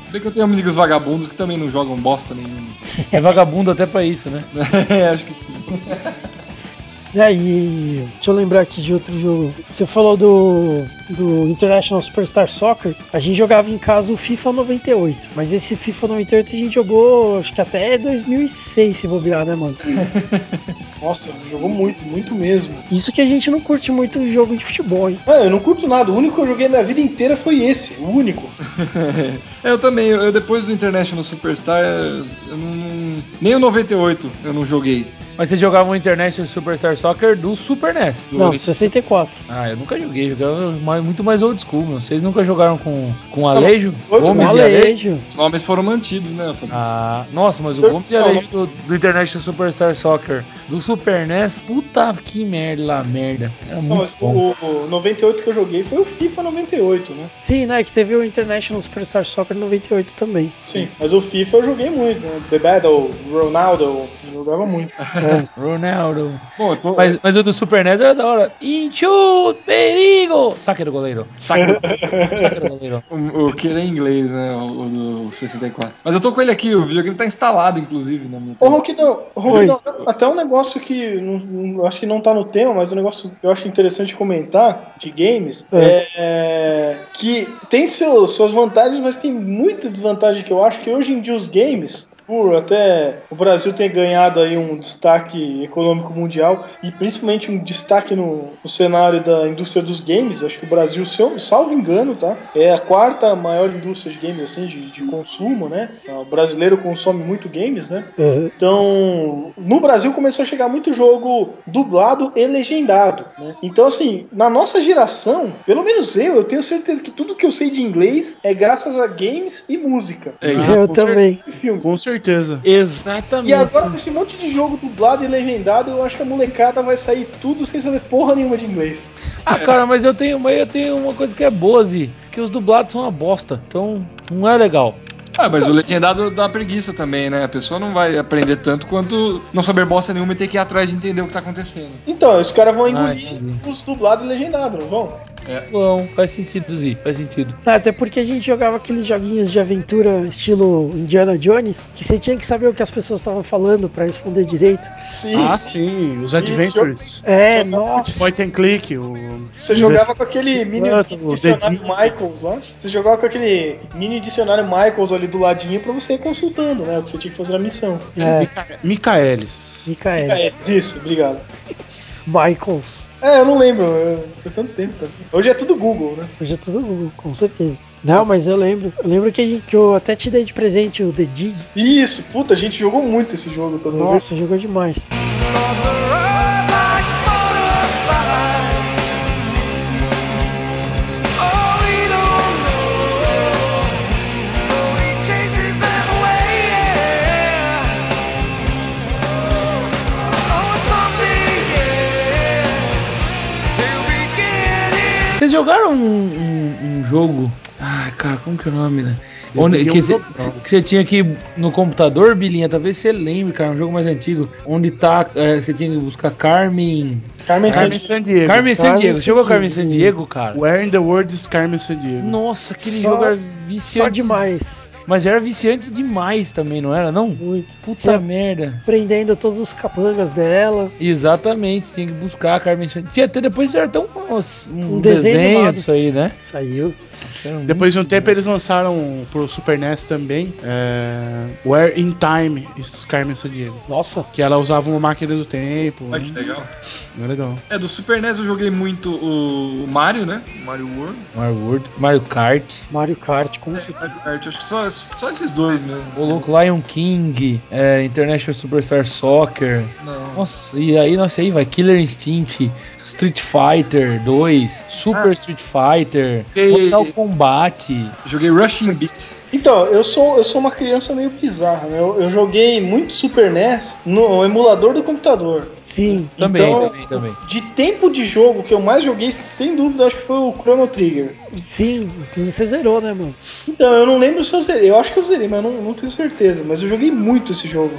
Se bem que eu tenho amigos vagabundos que também não jogam bosta nenhuma. é vagabundo até pra isso, né? É, acho que sim. É, e deixa eu lembrar aqui de outro jogo. Você falou do, do International Superstar Soccer. A gente jogava em casa o FIFA 98. Mas esse FIFA 98 a gente jogou, acho que até 2006, se bobear, né, mano? Nossa, jogou muito, muito mesmo. Isso que a gente não curte muito jogo de futebol, hein? Ah, eu não curto nada. O único que eu joguei minha vida inteira foi esse. O único. É, eu também, eu, depois do International Superstar, eu não- Nem o 98 eu não joguei. Mas você jogava o International Superstar Soccer do Super NES. Não, Ori- 64. Ah, eu nunca joguei, jogava muito mais old school, meu. Vocês nunca jogaram com, com Alejo? Oi, com Alejo? alejo. Os nomes foram mantidos, né, Fabrício? Ah, nossa, mas o Gomes e não, Alejo do, do International Superstar Soccer do Super NES, puta que merda lá, merda. Era Não, muito mas bom. o, o 98 que eu joguei foi o FIFA 98, né? Sim, né? Que teve o International Superstar Soccer 98 também. Sim. Mas o FIFA eu joguei muito, né? The Battle, Ronaldo, eu jogava muito. Ronaldo. Bom, eu tô... Mas, mas o do Super NES era da hora. Inchut, perigo! Saque do goleiro. Saco. Saque do goleiro. O, o que ele é em inglês, né? O, o do 64. Mas eu tô com ele aqui, o videogame tá instalado, inclusive, na minha Ô, tela. Ronquidão, Ronquidão, até um negócio que não, não- acho que não tá no tema, mas um negócio que eu acho interessante comentar de games É. é, que tem seus, suas vantagens, mas tem muita desvantagem que eu acho que hoje em dia os games, por até o Brasil ter ganhado aí um destaque econômico mundial e principalmente um destaque no, no cenário da indústria dos games, acho que o Brasil, se eu, salvo engano, tá? É a quarta maior indústria de games assim, de, de consumo, né? O brasileiro consome muito games, né? Uhum. Então, no Brasil começou a chegar muito jogo dublado e legendado. né? Então, assim, na nossa geração, pelo menos eu, eu tenho certeza que tudo que eu sei de inglês é graças a games e música. É isso. eu com também. Filme. Com certeza. Exatamente. E agora, com esse monte de jogo dublado e legendado, eu acho que a molecada vai sair tudo sem saber porra nenhuma de inglês. Ah, cara, mas eu tenho, mas eu tenho uma coisa que é boa, Zi, que os dublados são uma bosta. Então, não é legal. Ah, mas o legendado dá preguiça também, né? A pessoa não vai aprender tanto quanto não saber bosta nenhuma e ter que ir atrás de entender o que tá acontecendo. Então, os caras vão Ah, engolir entendi. os dublados e legendados, não vão? Bom, faz sentido, Zi, faz sentido. Ah, Até porque a gente jogava aqueles joguinhos de aventura estilo Indiana Jones, que você tinha que saber o que as pessoas estavam falando pra responder direito. Sim. Ah, sim, os Adventures. É, nossa. Point and click, o. Você jogava com aquele mini dicionário. Michaels lá. Você jogava com aquele mini dicionário Michaels ali ali do ladinho pra você ir consultando, né? O que você tinha que fazer na missão. É, Mica- Micaelis. Micaelis. isso, obrigado. Michaels. É, eu não lembro, eu- faz tanto tempo. Cara. Hoje é tudo Google, né? Hoje é tudo Google, com certeza. Não, mas eu lembro. Eu lembro que, a gente, que eu até te dei de presente o The Dig. Isso, puta, a gente jogou muito esse jogo? Nossa, jogou demais. Vocês jogaram um, um- um jogo. Ai, cara, como que é o nome, né? Onde, que um você tinha que ir no computador, Bilinha, talvez você lembre, cara, um jogo mais antigo, onde tá, é, você tinha que buscar Carmen, Carmen Carmen Sandiego. Sandiego. Carmen Sandiego. Você jogou Carmen Sandiego. Sandiego, cara? Where in the world is Carmen Sandiego? Nossa, aquele Só- jogo era viciante. Só demais. Mas era viciante demais também, não era, não? Muito. Puta Você merda. prendendo todos os capangas dela. Exatamente, tinha que buscar a Carmen Sandiego. Tinha até depois era tão uns- um, Um desenho, desenho disso aí, né? Saiu. Depois de um tempo eles lançaram pro Super NES também é, Where in Time is Carmen Sandiego. Nossa. Que ela usava uma máquina do tempo. Olha que legal. É legal. É, do Super NES eu joguei muito o, Mario, né? Mario World. Mario World, Mario Kart, Mario Kart, com certeza. Mario Kart, acho que só, só esses dois mesmo. o louco Lion King, é, International Superstar Soccer. Não. Nossa, e aí, nossa, aí vai Killer Instinct, Street Fighter 2, Super Street Fighter, Mortal Kombat. Joguei Rushing Beat. Então, eu sou, eu sou uma criança meio bizarra, né? Eu, eu joguei muito Super NES no emulador do computador. Sim. Também, Então- também, também. De tempo de jogo que eu mais joguei, sem dúvida, acho que foi o Chrono Trigger. Sim. Inclusive você zerou, né, mano? Então, eu não lembro se eu zerei. Eu acho que eu zerei, mas eu não, não tenho certeza. Mas eu joguei muito esse jogo.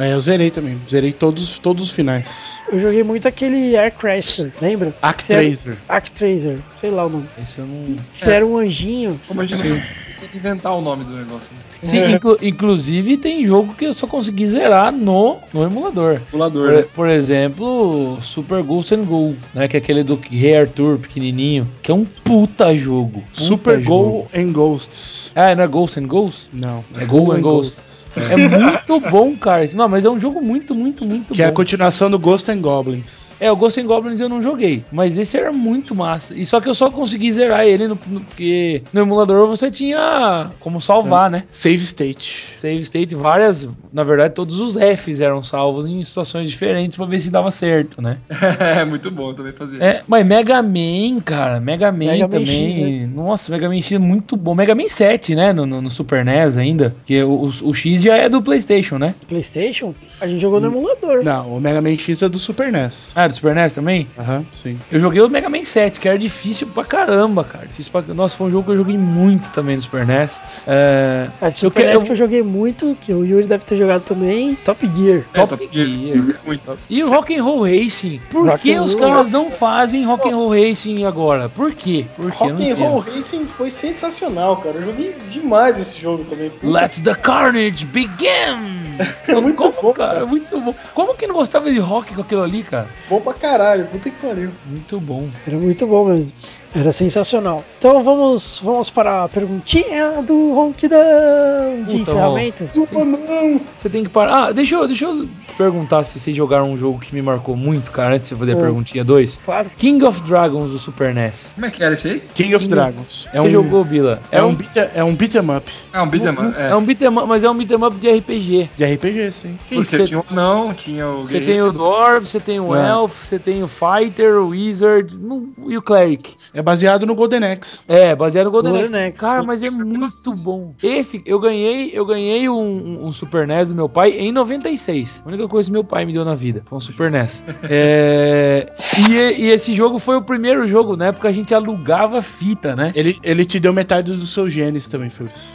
É, eu zerei também. Zerei todos, todos os finais. Eu joguei muito aquele Aircraster, lembra? Actraser. Actraser, sei lá o nome. Esse eu não. Você era um anjinho. Como a gente não precisa inventar o nome do negócio. Né? Sim, inclu- inclusive tem jogo que eu só consegui zerar no, no emulador. Emulador, Por, né? por exemplo, Super Ghost and Go, né? Que é aquele do Rei Arthur pequenininho, que é um puta jogo. puta Super jogo. Go and Ghosts. Ah, não é Ghost and Ghost? Não, É Go and Ghosts. É muito bom, cara. Não, mas é um jogo muito, muito, muito Que é a bom. continuação do Ghost and Goblins. É, o Ghost and Goblins eu não joguei, mas esse era muito massa. E só que eu só consegui zerar ele no, no- porque no emulador você tinha como salvar, né? Save State. Save state, várias, na verdade, todos os Fs eram salvos em situações diferentes pra ver se dava certo, né? é muito bom também fazer. É, mas Mega Man, cara, Mega Man Mega Man também. X, né? Nossa, Mega Man X é muito bom. Mega Man 7, né? No, no- no Super NES ainda. Que o, o X já é do PlayStation, né? PlayStation? A gente jogou no emulador. Não, o Mega Man X é do Super NES. Ah, do Super NES também? Aham, sim. Eu joguei o Mega Man 7, que era difícil pra caramba, cara. Difícil pra... Nossa, foi um jogo que eu joguei muito também no Super NES. É... A de Super Eu NES que- eu joguei muito, que o Yuri deve ter jogado também, Top Gear. É, Top Top Gear. Gear. Joguei muito. E o Rock and Roll Racing? Por Rock que os caras não fazem Rock and Roll Racing agora? Por quê? Por quê? Eu não Rock and Roll entendo. Racing foi sensacional, cara. Eu joguei demais esse jogo também. Puta, Let the carnage begin! É muito Como, bom, cara, cara. muito bom. Como que não gostava de rock com aquilo ali, cara? Bom pra caralho, puta que pariu. Muito bom. Era muito bom mesmo. Era sensacional. Então vamos, vamos para a perguntinha do Ronquidão de Puta, encerramento. Desculpa, não. Você tem que parar. Ah, deixa eu, deixa eu perguntar se vocês jogaram um jogo que me marcou muito, cara, antes de eu fazer a Hum. perguntinha 2. Claro. King of Dragons do Super NES. Como é que era esse aí? King of Dragons. É Você um, jogou, Bila? é um, beat, é um beat 'em up Ah, um beat'em up. É É. um beat'em up, mas é um beat'em up de RPG. de RPG, sim. Sim, porque- você tinha o não, tinha o Você tem o Dwarf, você tem o É. Elf, você tem o Fighter, o Wizard não- e o Cleric. É baseado no Golden Axe. É, baseado no Golden Golden Axe. Cara, mas é muito bom. Esse, eu ganhei, eu ganhei um, um- um Super NES do meu pai em 96. A única coisa que meu pai me deu na vida foi um Super NES. É, e, e esse jogo foi o primeiro jogo, na época a gente alugava fita, né? Ele, ele te deu metade dos seus genes também, Furious.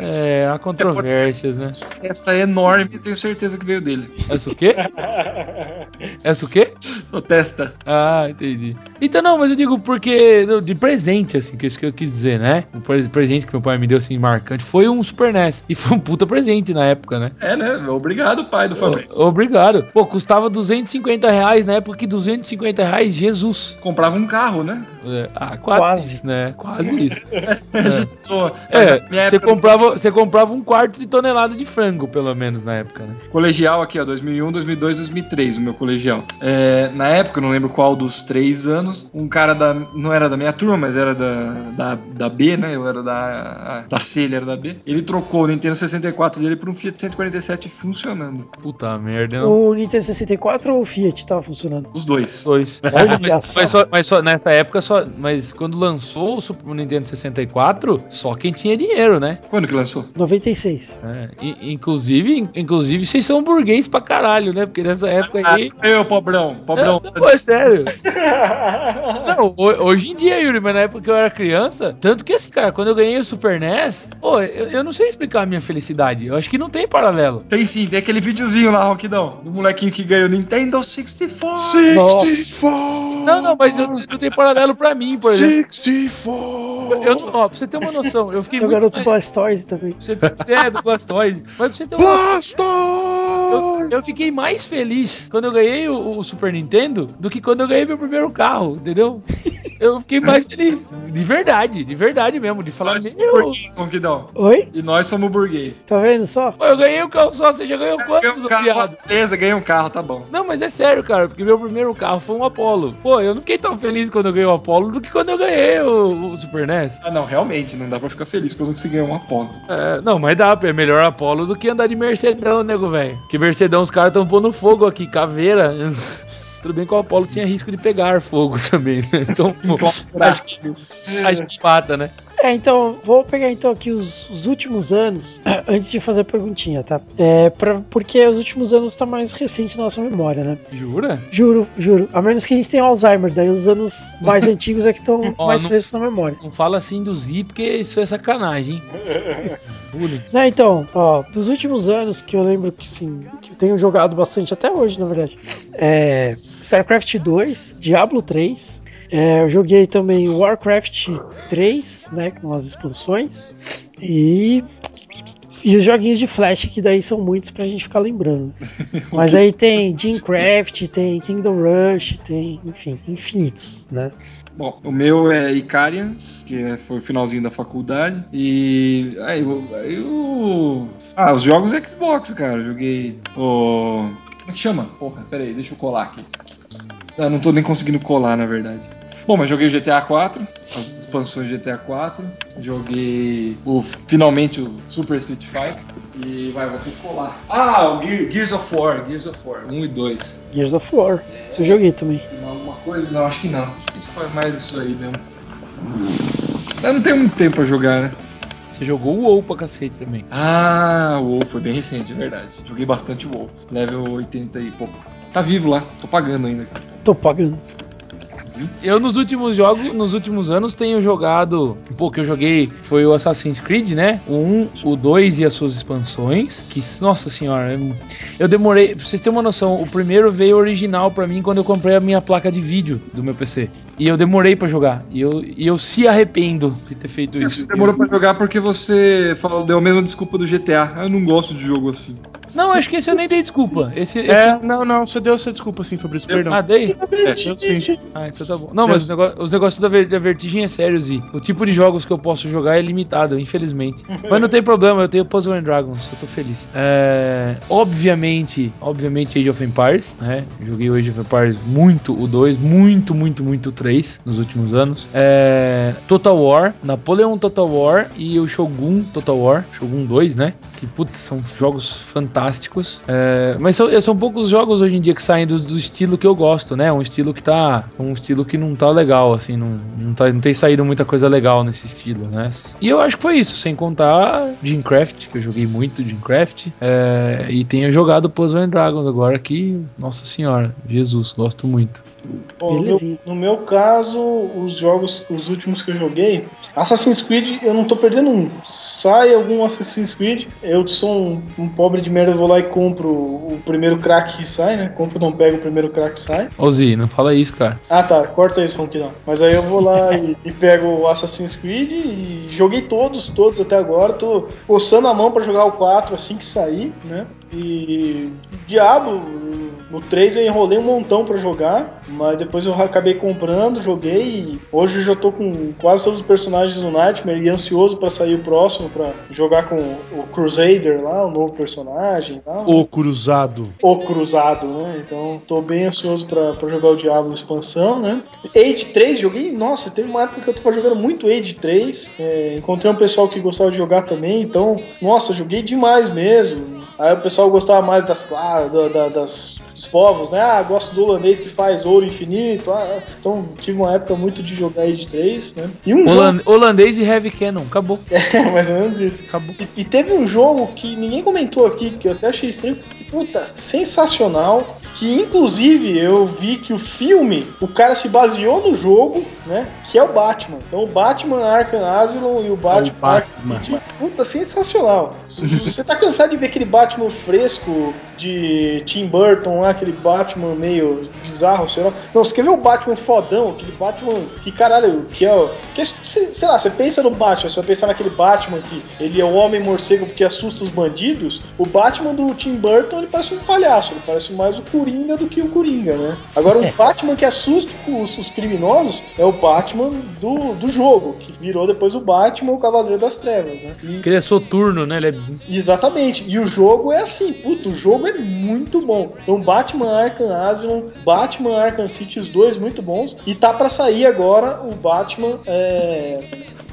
É, há controvérsias, né? Esta é enorme. enorme, tenho certeza que veio dele. Essa o quê? Essa o quê? Sua testa. Ah, entendi. Então não, mas eu digo porque de presente, assim, que é isso que eu quis dizer, né? O pre- presente que meu pai me deu, assim, marcante, foi um Super NES. E foi um puta presente na época, né? É, né? Obrigado, pai do Fabrício. O- Obrigado. Pô, custava 250 reais na época que 250 reais, Jesus. Comprava um carro, né? É, ah, quase. Quase. Né? Quase isso. A gente. Mas É, você época, comprava, você comprava um quarto de tonelada de frango, pelo menos, na época, né? Colegial aqui, ó, 2001, 2002, 2003, o meu colegial. É, na época, eu não lembro qual dos três anos, um cara da. Não era da minha turma, mas era da, da, da B, né? Eu era da, da C, ele era da B. Ele trocou o Nintendo 64 dele por um Fiat 147 funcionando. Puta merda. Não. O Nintendo 64 ou o Fiat tava funcionando? Os dois. Dois. Olha mas, só. mas só, mas só nessa época só. Mas quando lançou o Super Nintendo 64, só quem tinha dinheiro, né? Quando que lançou? 96. É, inclusive, in- inclusive, vocês são burguês pra caralho, né? Porque nessa época Ah, aí. eu, pobrão. Pobrão. Não, não, é sério. Não, ho- hoje em dia, Yuri, mas na época que eu era criança, tanto que assim, cara, quando eu ganhei o Super NES, pô, eu, eu não sei explicar a minha felicidade. Eu acho que não tem paralelo. Tem sim, tem aquele videozinho lá, Ronquidão, do molequinho que ganhou o Nintendo 64. 64! Não, não, mas eu, não tem paralelo pra mim, por exemplo. 64! Eu, não- ó, pra você ter uma noção, eu fiquei Tem o muito garoto mais- Blastoise também. Você, você é do Blastoise. Mas pra você ter uma eu, Blastoise! Eu fiquei mais feliz quando eu ganhei o, o Super Nintendo do que quando eu ganhei meu primeiro carro, entendeu? Eu fiquei mais feliz. De verdade, de verdade mesmo. De falar, Nós meu. burguês. Oi? E nós somos burguês. Tá vendo só? Pô, eu ganhei um carro só, você já ganhou Ganhei quantos, um ô carro, beleza, ganhei um carro, tá bom. Não, mas é sério, cara, porque meu primeiro carro foi um Apollo. Pô, eu não fiquei tão feliz quando eu ganhei o Apollo do que quando eu ganhei o, o Super NES. Ah, não, realmente, não dá pra ficar feliz quando você ganhar um Apollo. É, não, mas dá, é melhor Apollo do que andar de Mercedão, nego, velho. Que Mercedão os caras tão pondo fogo aqui, caveira. Tudo bem que o Apollo tinha risco de pegar fogo também, né? Então, acho que, acho que mata, né? É, então, vou pegar então aqui os, os últimos anos, antes de fazer a perguntinha, tá? É, pra, porque os últimos anos tá mais recente na nossa memória, né? Jura? Juro, juro. A menos que a gente tenha Alzheimer, daí os anos mais antigos é que estão mais não- frescos na memória. Não fala assim do Z, porque isso é sacanagem, hein? Então, ó, dos últimos anos que eu lembro que sim, que eu tenho jogado bastante até hoje, na verdade. É StarCraft 2, Diablo 3. é, eu joguei também Warcraft 3, né, com as expansões. E e os joguinhos de Flash, que daí são muitos pra gente ficar lembrando. Mas aí tem Dreamcraft, tem Kingdom Rush, tem, enfim, infinitos, né? Bom, o meu é Icarian, que é- foi o finalzinho da faculdade. E. Aí, eu, aí eu- Ah, os jogos Xbox, cara. Joguei o. Como é que chama? Porra, peraí, deixa eu colar aqui. Ah, não tô nem conseguindo colar, na verdade. Bom, mas joguei o GTA 4, as expansões do GTA 4. Joguei o, finalmente o Super Street Fighter. E vai, vou ter que colar. Ah, o Gear- Gears of War, Gears of War, 1 e 2. Gears of War. Isso eu joguei também. Tem alguma coisa? Não, acho que não. Acho que isso foi mais isso aí mesmo. Eu não tenho muito tempo pra jogar, né? Você jogou o WoW pra cacete também. Ah, o WoW foi bem recente, é verdade. Joguei bastante WoW. Level 80 e pouco. Tá vivo lá, tô pagando ainda, cara. Tô pagando. Viu? Eu nos últimos jogos, nos últimos anos tenho jogado, pouco que eu joguei foi o Assassin's Creed, né? O 1, o 2 e as suas expansões, que nossa senhora, eu- demorei, pra vocês terem uma noção, o primeiro veio original pra mim quando eu comprei a minha placa de vídeo do meu PC. E eu demorei pra jogar. E eu, e eu se arrependo de ter feito isso. Você demorou pra jogar porque você falou, deu a mesma desculpa do GTA. Eu não gosto de jogo assim. Não, acho que esse eu nem dei desculpa. Esse, esse... É, não, não, você deu essa desculpa sim, Fabrício, perdão. Ah, dei? Eu sim. Ah, então tá bom. Não, mas os, os negócios da, ver- da Vertigem é sério, Zi. O tipo de jogos que eu posso jogar é limitado, infelizmente. mas não tem problema, eu tenho Puzzle and Dragons, eu tô feliz. É, obviamente, obviamente Age of Empires, né? Joguei o Age of Empires muito, o 2, muito, muito, muito o 3 nos últimos anos. É, Total War, Napoleon Total War e o Shogun Total War, Shogun 2, né? Que, putz, são jogos fantásticos. É, mas são, são poucos jogos hoje em dia que saem do, do estilo que eu gosto, né? Um estilo que tá. Um estilo que não tá legal, assim, não, não, tá, não tem saído muita coisa legal nesse estilo, né? E eu acho que foi isso, sem contar Dreamcraft, que eu joguei muito Dreamcraft. É, e tenho jogado Puzzle and Dragons agora que, nossa senhora, Jesus, gosto muito. Bom, no, no meu caso, os jogos, os últimos que eu joguei, Assassin's Creed, eu não tô perdendo um. Sai algum Assassin's Creed, eu sou um, um pobre de merda, vou lá e compro o, primeiro crack que sai, né? Compro, não pego o primeiro crack que sai. Ô Zi, não fala isso, cara. Ah tá, corta isso, Ronquidão. Mas aí eu vou lá e, e pego o Assassin's Creed e joguei todos, todos até agora. Tô coçando a mão pra jogar o 4 assim que sair, né? E Diabo, no 3 eu enrolei um montão pra jogar, mas depois eu acabei comprando, joguei e hoje eu já tô com quase todos os personagens no Nightmare e ansioso pra sair o próximo, pra jogar com o Crusader lá, o novo personagem e tal. O Cruzado. O Cruzado, né? Então tô bem ansioso pra jogar o Diablo expansão, né? Age 3, joguei. Nossa, teve uma época que eu tava jogando muito Age 3. é, encontrei um pessoal que gostava de jogar também, então, nossa, joguei demais mesmo. Aí o pessoal gostava mais das cla- da- da- das, dos povos, né? Ah, gosto do holandês que faz ouro infinito. Ah, então tive uma época muito de jogar Age 3, né? E um jogo. Holan- Holandês e Heavy Cannon, acabou. É, mais ou menos isso. Acabou. E, e teve um jogo que ninguém comentou aqui, que eu até achei estranho. Puta, sensacional. Que inclusive eu vi que o filme, o cara se baseou no jogo, né? Que é o Batman. Então o Batman Arkham Asylum e o Batman, Batman. Arkham. Puta, sensacional. Se Você tá cansado de ver aquele Batman fresco de Tim Burton, lá, aquele Batman meio bizarro, sei lá. Não, você quer ver o Batman fodão, aquele Batman que caralho, que é o. Que, sei lá, você pensa no Batman, você vai pensar naquele Batman que ele é o homem morcego porque assusta os bandidos. O Batman do Tim Burton ele parece um palhaço, ele parece mais o Coringa do que o Coringa, né? Agora o Batman que assusta os, os criminosos é o Batman do, do jogo, que virou depois o Batman, o Cavaleiro das Trevas, né? E- Porque ele é soturno, né? Ele é Exatamente. E o jogo é assim, puto, o jogo é muito bom. Então Batman Arkham Asylum, Batman Arkham City, os dois muito bons. E tá pra sair agora o Batman é,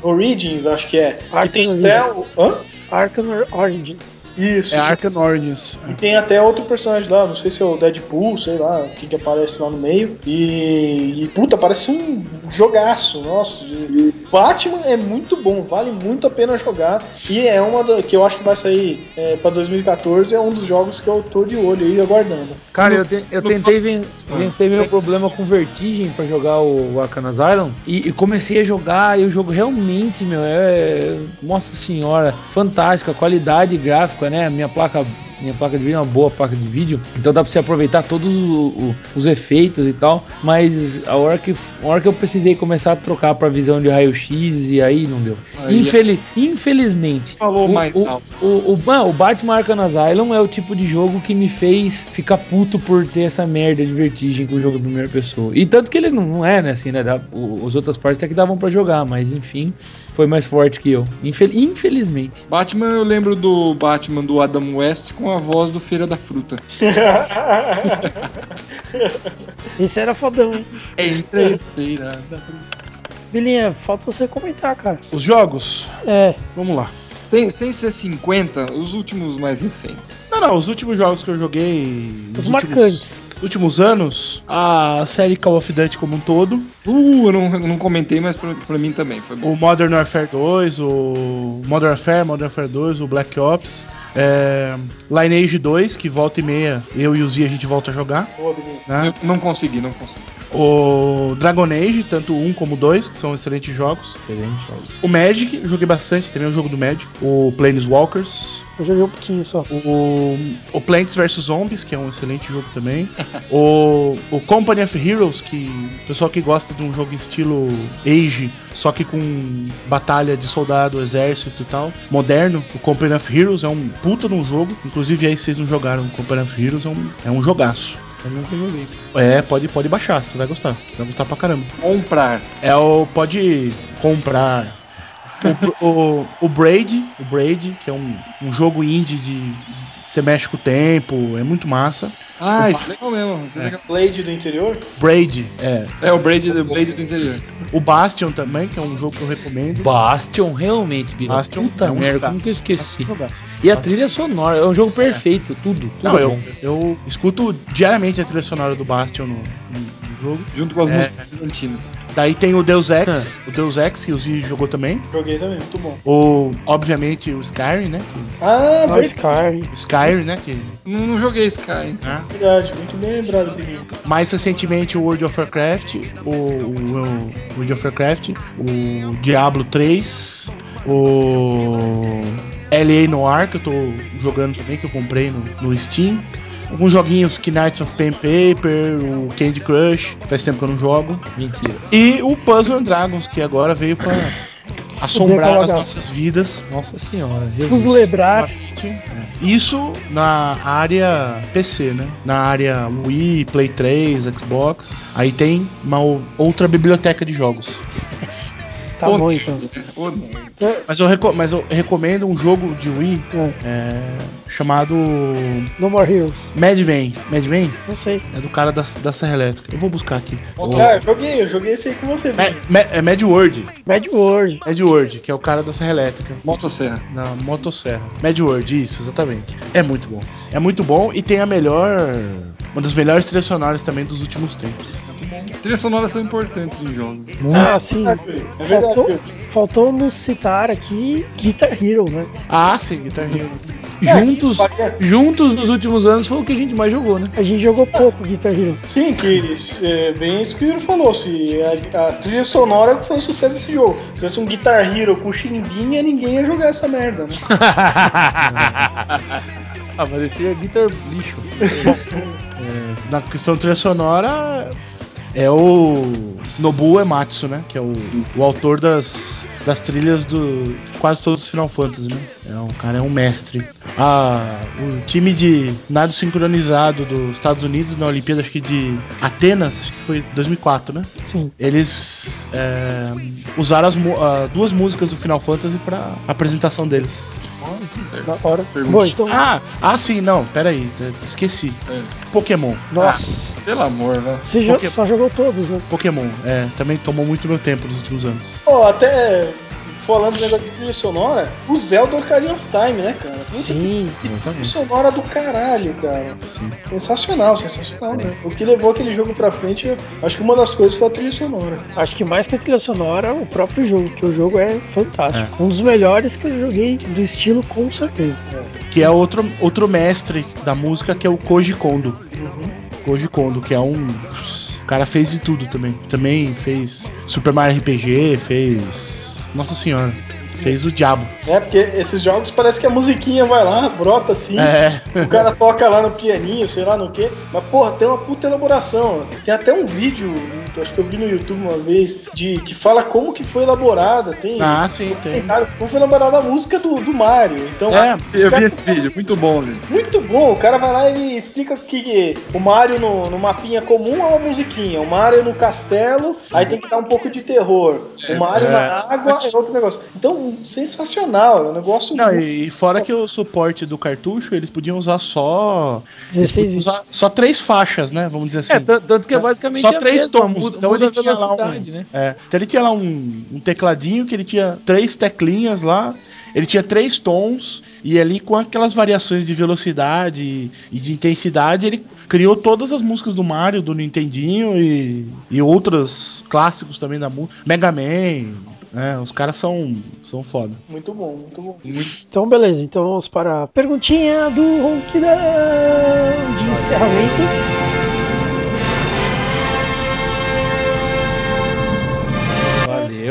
Origins, acho que é. Arkham e tem até o... Hã? Arkham Origins. Isso. É Arkham Origins. E tem até outro personagem lá, não sei se é o Deadpool, sei lá, o que, que aparece lá no meio. E, e, puta, parece um jogaço, nossa. E Batman é muito bom, vale muito a pena jogar. E é uma da, que eu acho que vai sair é, pra 2014, é um dos jogos que eu tô de olho aí aguardando. Cara, No- eu, te- eu tentei ven Ah. vencer meu problema com vertigem pra jogar o Arkham Asylum e, e comecei a jogar e o jogo realmente, meu, é. Nossa senhora, fantástica, qualidade gráfica, né? Minha placa. Minha placa de vídeo é uma boa placa de vídeo, então dá pra você aproveitar todos o- o- os efeitos e tal. Mas a hora, que, a hora que eu precisei começar a trocar pra visão de raio-x e aí não deu. Aí- Infeli- infelizmente. Falou o, mais o, o, o, mano, o Batman Arkham Asylum é o tipo de jogo que me fez ficar puto por ter essa merda de vertigem com o jogo de primeira pessoa. E tanto que ele não, é, né, assim, né? dá- o- os outras partes até que davam pra jogar, mas enfim, foi mais forte que eu. Infel- infelizmente. Batman, eu lembro do Batman do Adam West com a voz do Feira da Fruta. Esse era fodão, hein? Entrei, Feira da Fruta. Bilinha, falta você comentar, cara. Os jogos? É, Vamos lá. Sem, sem ser 50, os últimos mais recentes. Não, não, os últimos jogos que eu joguei. os últimos- marcantes. últimos anos, a série Call of Duty como um todo, Uh, eu não, não comentei, mas pra, pra mim também foi bom. o Modern Warfare 2, o Modern Warfare, Modern Warfare 2, o Black Ops, é, Lineage 2, que volta e meia, eu e o Z a gente volta a jogar, Boa, né? Não consegui, não consegui. O Dragon Age, tanto o 1 como o 2, que são excelentes jogos. Excelente jogo. O Magic, joguei bastante, também é o jogo do Magic. O Planeswalkers. Eu joguei um pouquinho só. O, o Plants vs Zombies, que é um excelente jogo também. o, o Company of Heroes, que o pessoal que gosta de um jogo estilo Age, só que com batalha de soldado, exército e tal, moderno. O Company of Heroes é um puta de um jogo. Inclusive aí vocês não jogaram o Company of Heroes, é um, é um jogaço. Eu nunca joguei. É, pode, pode baixar, você vai gostar. Vai gostar pra caramba. Comprar. É o. Pode comprar. O, o, o Braid, o Braid, que é um, um jogo indie de. Você mexe com o tempo, é muito massa. Ah, isso é legal mesmo. Isso é. legal. Blade do interior? Braid, é. É o Blade, o Blade do interior. O Bastion também, que é um jogo que eu recomendo. Bastion, realmente, Bira. Bastion Puta é um merda, jogaço. como que eu esqueci? Jogaço. E a trilha sonora, é um jogo perfeito, tudo. tudo Não, eu, bom. eu escuto diariamente a trilha sonora do Bastion no, no- no jogo. Junto com as É. músicas bizantinas. Daí tem o Deus Ex, o Deus Ex, que o Z jogou também. Joguei também, muito bom. O, obviamente, o Skyrim, né? que- Ah, Ah, verdade, Skyrim. Skyrim, né? Que, Não, não joguei Sky. né? Verdade, muito bem lembrado, Pedrinho. Mais recentemente o World of Warcraft, o, o, o World of Warcraft, o Diablo 3, o LA Noir, que eu tô jogando também, que eu comprei no, no Steam. Alguns joguinhos, Knights of Pen Paper, o Candy Crush, faz tempo que eu não jogo. Mentira. E o Puzzle and Dragons, que agora veio pra assombrar as nossas vidas. Nossa senhora. Jesus. Fuslebrar. Isso na área PC, né? Na área Wii, Play 3, Xbox. Aí tem uma outra biblioteca de jogos. Tá Pô, bom, então. Então, Mas eu, reco- mas eu recomendo um jogo de Wii é, é, chamado No More Heroes. Madman. Madman Não sei. é do cara da, da Serra Elétrica. Eu vou buscar aqui. Ah, eu joguei, eu joguei esse aí com você, Ma-. Ma- é Mad World. Mad World. Mad World, que é o cara da Serra Elétrica. Motosserra. Na Motosserra. Mad World, isso, exatamente. É muito bom. É muito bom e tem a melhor. Uma das melhores trilhas sonoras também dos últimos tempos. Trilhas sonoras são importantes em jogos. Ah, sim. É Faltou, faltou nos citar aqui Guitar Hero, né? Ah, sim, Guitar Hero. Juntos, É, juntos nos últimos anos foi o que a gente mais jogou, né? A gente jogou pouco Guitar Hero. Sim, que é, bem isso que o Hiro falou. Se a, a trilha sonora foi o sucesso desse jogo. Se fosse um Guitar Hero com chimbinha, ninguém ia jogar essa merda, né? Ah, mas esse é guitar lixo. Na questão trilha sonora, é o Nobuo Ematsu, né? Que é o, o autor das, das trilhas do quase todos os Final Fantasy, né? É um cara é um mestre. Ah, o time de nado sincronizado dos Estados Unidos na Olimpíada, acho que de Atenas, acho que foi 2004, né? Sim. Eles é, usaram as ah, duas músicas do Final Fantasy para apresentação deles. Certo. Da hora. Pergunte. Bom, então. Ah, ah, sim, não, peraí, esqueci. É. Pokémon. Nossa. Pelo amor, velho. Você Poké- só jogou todos, né? Pokémon, é, também tomou muito meu tempo nos últimos anos. Pô, até falando do negócio de trilha sonora, o Zelda Ocarina of Time, né, cara? Puta Sim. que trilha sonora do caralho, cara. Sim. Sensacional, sensacional, né? O que levou aquele jogo pra frente, acho que uma das coisas foi a trilha sonora. Acho que mais que a trilha sonora, o próprio jogo, que o jogo é fantástico. Um dos melhores que eu joguei do estilo, com certeza. Que é outro, outro mestre da música que é o Koji Kondo. Koji Kondo, que é um. O cara fez de tudo também. Também fez Super Mario RPG, fez. Nossa senhora. Fez o diabo. É, porque esses jogos parece que a musiquinha vai lá, brota assim, É. o cara toca lá no pianinho, sei lá no que. Mas, porra, tem uma puta elaboração. Tem até um vídeo, acho que eu vi no YouTube uma vez, de que fala como que foi elaborada. Tem. Ah, sim, tem. Cara, como foi elaborada a música do, do Mario. Então, É, Eu vi esse vídeo, muito bom, Zé. Muito bom, o cara vai lá e explica que o Mario no, no mapinha comum é uma musiquinha, o Mario no castelo, aí tem que dar um pouco de terror. O Mario É. na água é outro negócio. Então, sensacional, é um negócio Não, muito- e, fora que o suporte do cartucho, eles podiam usar só. 16 eles podiam vídeos. usar só três faixas, né? Vamos dizer assim. É, tan- tanto que é basicamente Só três mesma, Então muda ele tinha lá um. né? É, então ele tinha lá um, um tecladinho que ele tinha três teclinhas lá. Ele tinha três tons. E ali com aquelas variações de velocidade e, e de intensidade, ele criou todas as músicas do Mario, do Nintendinho e, e outros clássicos também da música. Mega Man. né? os caras são, são foda. Muito bom, muito bom. Então, beleza. Então vamos para a perguntinha do Ronquidão de encerramento.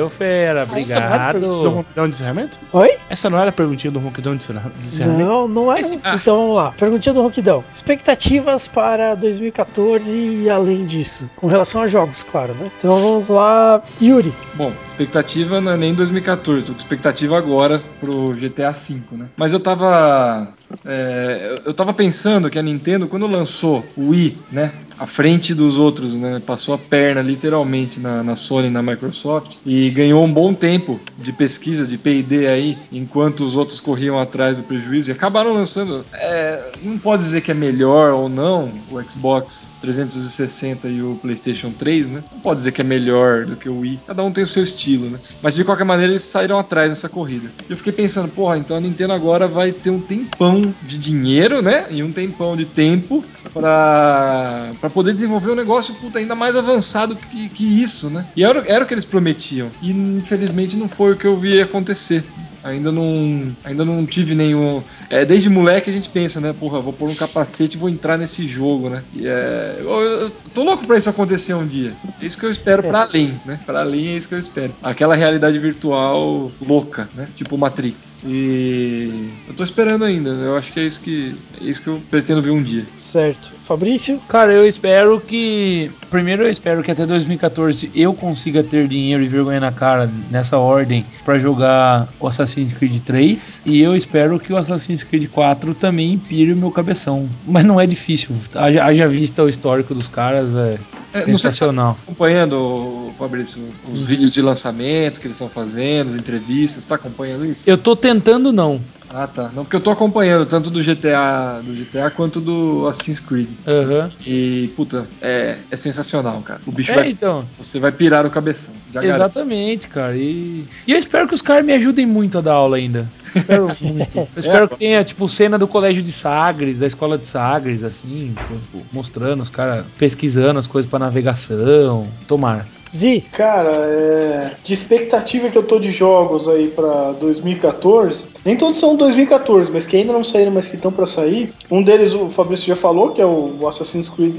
Valeu, fera. Essa não era a perguntinha do Obrigado. Ronquidão de encerramento? Oi? Essa não era a perguntinha do Ronquidão de encerra- de encerramento? Não, não é. Então vamos lá. Perguntinha do Ronquidão. Expectativas para 2014 e além disso. Com relação a jogos, claro, né? Então vamos lá. Yuri. Bom, expectativa não é nem 2014, tô com expectativa agora pro GTA V, né? Mas eu tava. é, eu- tava pensando que a Nintendo, quando lançou o Wii, né? À frente dos outros, né? Passou a perna literalmente na, na Sony e na Microsoft e ganhou um bom tempo de pesquisa, de PD aí, enquanto os outros corriam atrás do prejuízo e acabaram lançando. é, não pode dizer que é melhor ou não o Xbox 360 e o PlayStation 3, né? Não pode dizer que é melhor do que o Wii. Cada um tem o seu estilo, né? Mas de qualquer maneira eles saíram atrás nessa corrida. Eu fiquei pensando, porra, então a Nintendo agora vai ter um tempão de dinheiro, né? E um tempão de tempo pra poder desenvolver um negócio puta, ainda mais avançado que, que isso, né? E era, era o que eles prometiam. E infelizmente não foi o que eu vi acontecer. Ainda não, ainda não tive nenhum. É, desde moleque a gente pensa, né? Porra, vou pôr um capacete e vou entrar nesse jogo, né? E é, eu, eu tô louco pra isso acontecer um dia. É isso que eu espero pra além, né? Pra além é isso que eu espero. Aquela realidade virtual louca, né? Tipo Matrix. E eu tô esperando ainda. Eu acho que é isso que é isso que eu pretendo ver um dia. Certo. Fabrício? Cara, eu espero que. Primeiro, eu espero que até 2014 eu consiga ter dinheiro e vergonha na cara nessa ordem pra jogar o Assassin's Creed 3. E eu espero que o Assassin's Creed 4 também pire o meu cabeção. Mas não é difícil. Haja, haja vista o histórico dos caras, é, É, tá sensacional. acompanhando, Fabrício, os vídeos de lançamento que eles estão fazendo, as entrevistas, tá acompanhando isso? Eu tô tentando não. Ah, tá. Não, porque eu tô acompanhando tanto do GTA, do GTA quanto do Assassin's Creed. Aham. E, puta, é, é sensacional, cara. O bicho É, vai. então. Você vai pirar o cabeção. Garanto. Exatamente, cara. E, e eu espero que os caras me ajudem muito a dar aula ainda. Espero muito. Eu espero que tenha, tipo, cena do colégio de Sagres, da escola de Sagres, assim, tipo, mostrando os caras pesquisando as coisas pra navegação. Tomara. Zi? Cara, é, de expectativa que eu tô de jogos aí pra 2014, nem todos são 2014, mas que ainda não saíram, mas que estão pra sair. Um deles o Fabrício já falou, que é o Assassin's Creed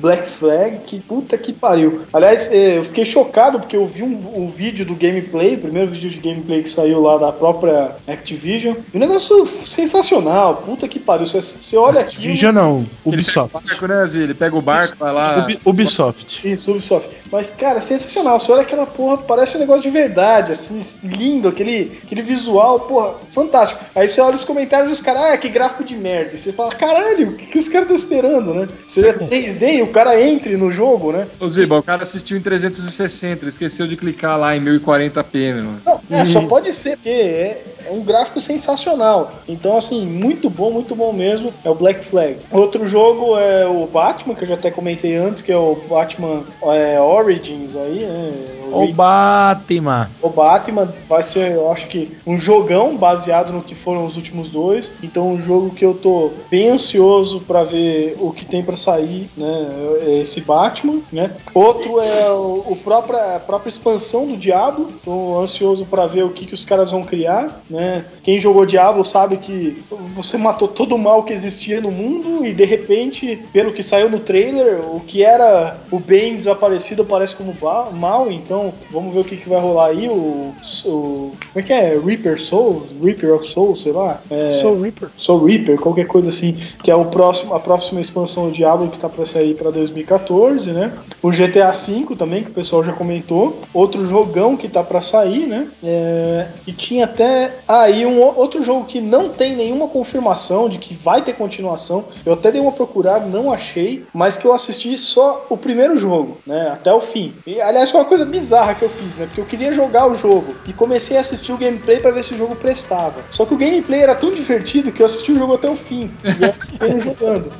Black Flag, que puta que pariu. Aliás, é, eu fiquei chocado porque eu vi um, um vídeo do gameplay, o primeiro vídeo de gameplay que saiu lá da própria Activision. E um negócio sensacional, puta que pariu. Você, você olha aqui. Vision não, Ele pega o Ubisoft. barco, né, Zé? Ele pega o barco, vai lá. Ubi- Ubisoft. Isso, Ubisoft. Mas, cara, sensacional. Você olha aquela porra, parece um negócio de verdade, assim, lindo, aquele, aquele visual, porra, fantástico. Aí você olha os comentários e os caras, ah, que gráfico de merda. E você fala, caralho, o que, que os caras estão esperando, né? Seria 3D e o cara entre no jogo, né? Ô, Ziba, o cara assistiu em 360, ele esqueceu de clicar lá em 1040p, meu. Não, é, só pode ser, porque é, é um gráfico sensacional. Então, assim, muito bom, muito bom mesmo. É o Black Flag. Outro jogo é o Batman, que eu já até comentei antes, que é o Batman é, Origins aí, né? O Batman. O Batman vai ser, eu acho que, um jogão baseado no que foram os últimos dois. Então, um jogo que eu tô bem ansioso pra ver o que tem pra sair, né? É esse Batman, né? Outro é o, o própria, a própria expansão do Diablo. Tô ansioso pra ver o que, que os caras vão criar, né? Quem jogou Diablo sabe que você matou todo o mal que existia no mundo e de repente, pelo que saiu no trailer, o que era o bem desaparecido aparece como mal. Então, vamos ver o que, que vai rolar aí. O, o- como é que é? Reaper Soul? Reaper of Soul, sei lá. É, Soul Reaper. Soul Reaper, qualquer coisa assim, que é o próximo, a próxima expansão do Diablo que tá pra sair pra 2014, né? O GTA V também, que o pessoal já comentou. Outro jogão que tá pra sair, né? É, e tinha até. Ah, e um outro jogo que não tem nenhuma confirmação de que vai ter continuação. Eu até dei uma procurada, não achei, mas que eu assisti só o primeiro jogo, né? Até o fim. E, aliás, foi uma coisa bizarra que eu fiz, né? Porque eu queria jogar o jogo e comecei a assistir o gameplay pra ver se o jogo prestava. Só que o gameplay era tão divertido que eu assisti o jogo até o fim. E eu assisti ele jogando.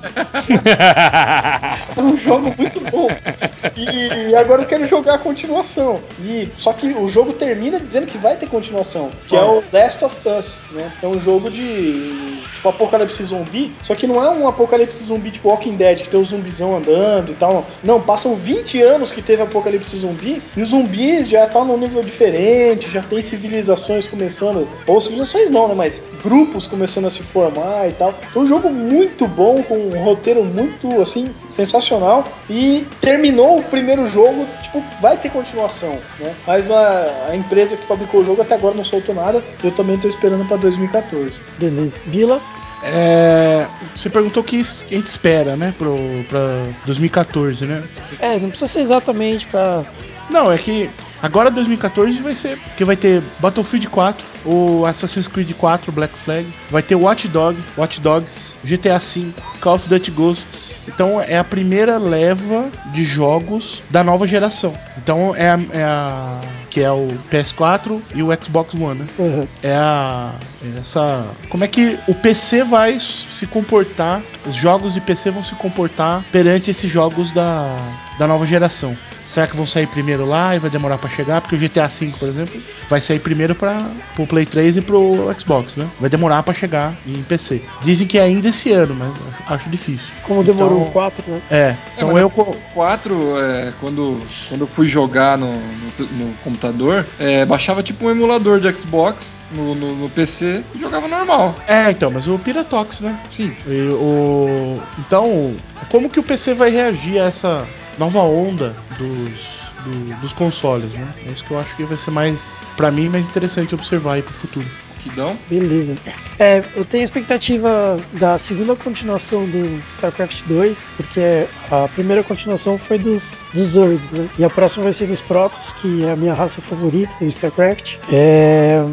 É um jogo muito bom. E agora eu quero jogar a continuação. E só que o jogo termina dizendo que vai ter continuação, que é o Last of Us, né? É um jogo de tipo apocalipse zumbi, só que não é um apocalipse zumbi tipo Walking Dead, que tem o zumbizão andando e tal. Não, passam 20 anos que teve apocalipse zumbi e os zumbis já estão num nível diferente, já tem civilizações começando, ou civilizações não, né, mas grupos começando a se formar e tal. É um jogo muito bom com um roteiro muito assim sensacional e terminou o primeiro jogo, tipo, vai ter continuação, né? Mas a, a empresa que fabricou o jogo até agora não soltou nada. Eu também tô esperando pra 2014. Beleza. Bila? É, você perguntou o que a gente espera, né, pro, pra 2014, né? É, não precisa ser exatamente pra. Não, é que agora 2014 vai ser que vai ter Battlefield 4, o Assassin's Creed 4, Black Flag, vai ter Watch Dog, Watch Dogs, GTA V, Call of Duty Ghosts. Então é a primeira leva de jogos da nova geração. Então é a, é a- que é o PS4 e o Xbox One, né? Uhum. é a é essa como é que o PC vai se comportar os jogos de PC vão se comportar perante esses jogos da, da nova geração. Será que vão sair primeiro lá e vai demorar pra chegar? Porque o GTA V, por exemplo, vai sair primeiro para pro Play 3 e pro Xbox, né? Vai demorar pra chegar em PC. Dizem que é ainda esse ano, mas acho- difícil. Como demorou Então- o 4, né? É, É, então mas eu. no 4, é, quando, quando eu fui jogar no, no, no computador, é, baixava tipo um emulador de Xbox no, no, no PC e jogava normal. É, então, mas o Piratox, né? Sim. E o... Então, como que o PC vai reagir a essa nova onda dos, do- dos consoles, né? É isso que eu acho que vai ser mais, pra mim, mais interessante observar aí pro futuro. Que dão. Beleza. É, eu tenho expectativa da segunda continuação do StarCraft 2, porque a primeira continuação foi dos, dos Zergs, né? E a próxima vai ser dos Protoss, que é a minha raça favorita do StarCraft. É,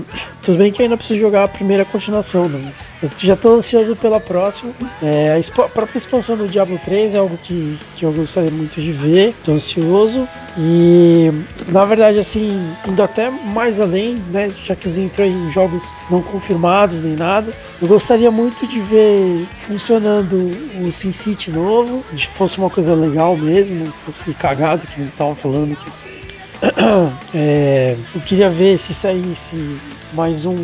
tudo bem que eu ainda preciso jogar a primeira continuação, né? mas eu já tô ansioso pela próxima. É, a, a própria expansão do Diablo 3 é algo que, que eu gostaria muito de ver, tô ansioso. E na verdade, assim, indo até mais além, né? Já que você entrou em jogos não confirmados nem nada, eu gostaria muito de ver funcionando o SimCity novo, que fosse uma coisa legal mesmo, não fosse cagado que eles estavam falando que ia ser. É, eu queria ver se saísse mais um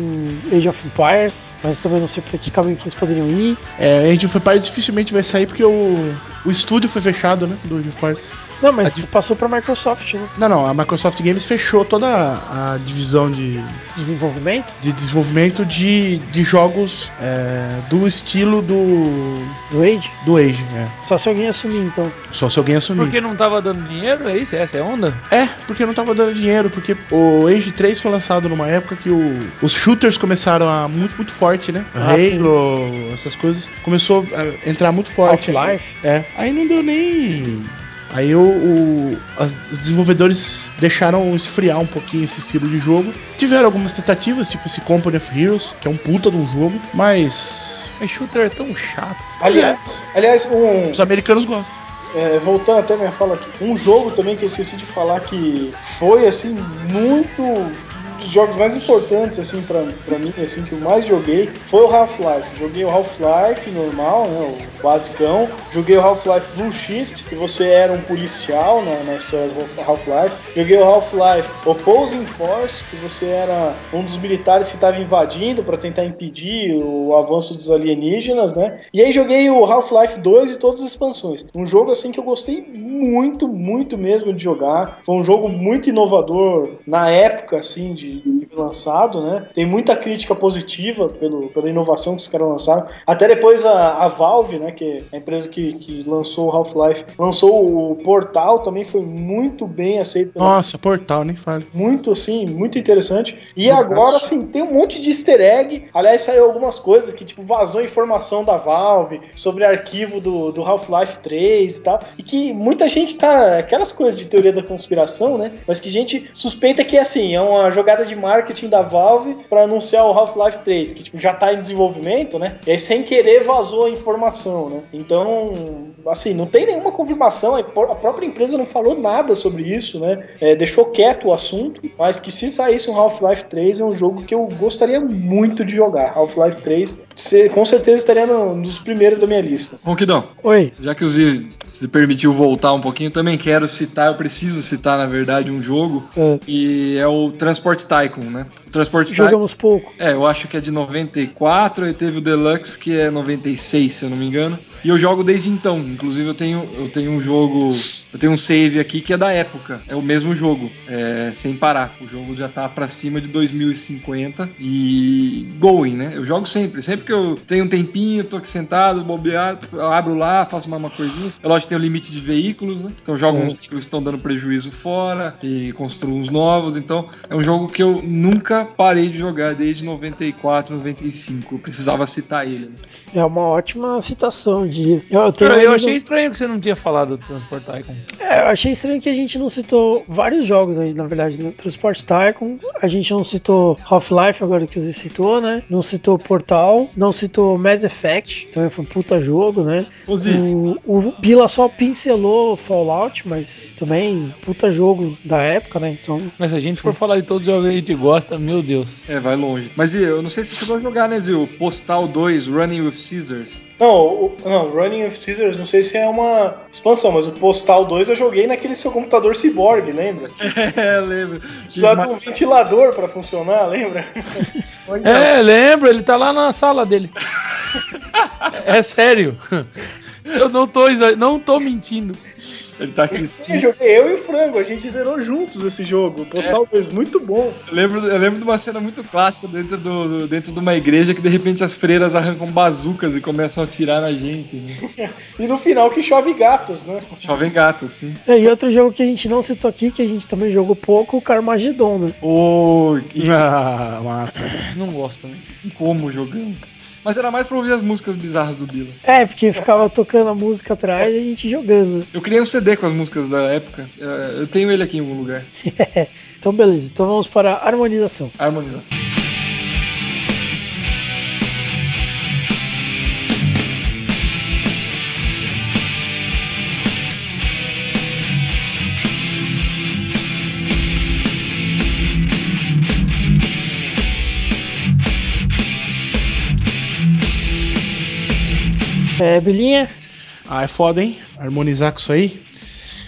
Age of Empires, mas também não sei por que caminho que eles poderiam ir. É, Age of Empires dificilmente vai sair porque o, o estúdio foi fechado, né? Do Age of Empires. Não, mas A di- passou para Microsoft, né? Não, não, a Microsoft Games fechou toda a, a divisão de, Desenvolvimento de desenvolvimento de, de jogos é, do estilo do, do Age. do Age, é. Só se alguém assumir, então. Só se alguém assumir. Porque não tava dando dinheiro, é isso? Essa é a onda? É, porque não tava dando dinheiro, porque o Age 3 foi lançado numa época que o- os shooters começaram a muito, muito forte, né? Ah, Halo, essas coisas. Começou a entrar muito forte. Half-Life. É. Aí não deu nem. Aí o, o- as- os desenvolvedores deixaram esfriar um pouquinho esse estilo de jogo. Tiveram algumas tentativas, tipo esse Company of Heroes, que é um puta de um jogo, mas Mas shooter é tão chato. Aliás, aliás um, os americanos gostam. É, voltando até minha fala aqui, um jogo também que eu esqueci de falar que foi assim muito dos jogos mais importantes assim para para mim, assim que eu mais joguei foi o Half-Life. Joguei o Half-Life normal, né, o basicão. Joguei o Half-Life Blue Shift, que você era um policial na, na história do Half-Life. Joguei o Half-Life Opposing Force, que você era um dos militares que estava invadindo para tentar impedir o avanço dos alienígenas, né? E aí joguei o Half-Life 2 e todas as expansões. Um jogo assim que eu gostei muito, muito mesmo de jogar. Foi um jogo muito inovador na época assim de, de lançado, né? Tem muita crítica positiva pelo, pela inovação que os caras lançaram. Até depois a, a Valve, né, que é a empresa que, que lançou o Half-Life, lançou o Portal também foi muito bem aceito pela Nossa, portal, nem fale. muito assim, muito interessante. E agora, assim, tem um monte de easter egg. Aliás, saiu algumas coisas que, tipo, vazou informação da Valve sobre arquivo do, do Half-Life 3 e tal. E que muita gente tá. Aquelas coisas de teoria da conspiração, né? Mas que gente suspeita que, assim, é uma jogada de marketing da Valve pra anunciar o Half-Life 3, que, tipo, já tá em desenvolvimento, né? E aí, sem querer, vazou a informação, né? Então, assim, não tem nenhuma confirmação. A pró- a própria empresa não falou nada sobre isso, né? É, deixou quieto o assunto, mas que se saísse um Half-Life 3 é um jogo que eu gostaria muito de jogar. Half-Life 3 se- com certeza estaria no- dos primeiros da minha lista. Ronquidão, Oi. já que o Zi se permitiu voltar um pouquinho, também quero citar, eu preciso citar, na verdade, um jogo, É, e é o Transport Tycoon, né? O Transport Tycoon. jogamos pouco. É, eu acho que é de 94 e teve o Deluxe que é 96, se eu não me engano. E eu jogo desde então. Inclusive eu tenho, eu tenho um jogo, eu tenho um save aqui que é da época. É o mesmo jogo, é, sem parar. O jogo já tá pra cima de 2050 e going, né? Eu jogo sempre, sempre que eu tenho um tempinho, tô aqui sentado, bobeado, abro lá, faço uma, uma coisinha. Eu lógico tem o limite de veículos, né? Então eu jogo É. uns veículos que estão dando prejuízo fora e construo uns novos. Então é um jogo que eu nunca parei de jogar desde 94, 95. Eu precisava citar ele. Né? É uma ótima citação de. Eu, eu tenho Eu, achei estranho que você não tinha falado do Transport Tycoon. É, eu achei estranho que a gente não citou vários jogos aí, na verdade. No Transport Tycoon, a gente não citou Half-Life, agora que você citou, né? Não citou Portal, não citou Mass Effect, também foi um puta jogo, né? O, o Pila só pincelou Fallout, mas também puta jogo da época, né? Então, Mas se a gente for falar de todos os jogos que a gente gosta, meu Meu Deus. É, vai longe. Mas e, eu não sei se você chegou a jogar, né, Zil? Postal 2, Running with Scissors. Não, o, não, Running of Scissors, não sei se é uma expansão, mas o Postal 2 eu joguei naquele seu computador Cyborg, lembra? é, lembro. Precisava de um ventilador pra funcionar, lembra? É, lembro, ele tá lá na sala dele. é sério. Eu não tô, não tô mentindo. Ele tá aqui Eu sim. joguei eu e o Frango, a gente zerou juntos esse jogo. Postal 2, muito bom. Eu lembro, eu lembro de uma cena muito clássica dentro, do, do- dentro de uma igreja que de repente as freiras arrancam bazucas e começam a atirar na gente. Né? E no final que chove gatos, né? Chovem gatos, assim. É, e outro jogo que a gente não citou aqui, que a gente também jogou pouco, o Carmageddon, né? Ô, e Ah, massa. Não gosto também. como jogamos. Mas era mais pra ouvir as músicas bizarras do Bila. É, porque ficava tocando a música atrás e a gente jogando. Eu criei um CD com as músicas da época. É, Eu tenho ele aqui em algum lugar. então, beleza. Então vamos para a harmonização. Harmonização. É, Belinha? Ah, é foda, hein? Harmonizar com isso aí.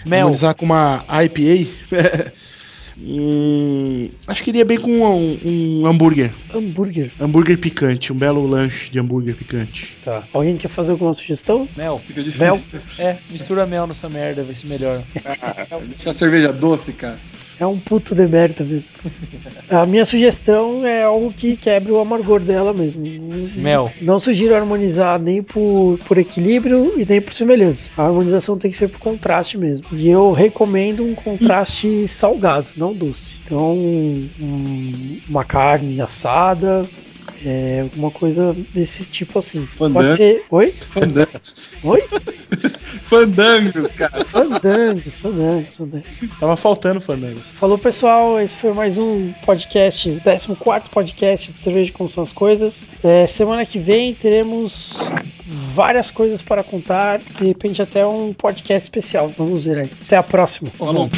Mel. Harmonizar com uma IPA. Hum, acho que iria bem com um, um hambúrguer. Hambúrguer. Hambúrguer picante. Um belo lanche de hambúrguer picante. Tá. Alguém quer fazer alguma sugestão? Mel. Fica difícil. É, mistura mel nessa merda, vê se melhora. Deixa a cerveja doce, cara. É um puto demérito mesmo. A minha sugestão é algo que quebre o amargor dela mesmo. Mel. Não sugiro harmonizar nem por, por equilíbrio e nem por semelhança. A harmonização tem que ser por contraste mesmo. E eu recomendo um contraste salgado, não doce. Então, um- uma carne assada. É, alguma coisa desse tipo assim. Fandango. Pode ser. Oi? Fandangos. Oi? Fandangos, cara. Fandangos, fandangos, fandangos. Tava faltando fandangos. Falou pessoal, esse foi mais um podcast, o 14 podcast do Cerveja Como São as Coisas. É, semana que vem teremos várias coisas para contar, de repente até um podcast especial. Vamos ver aí. Até a próxima. Falou.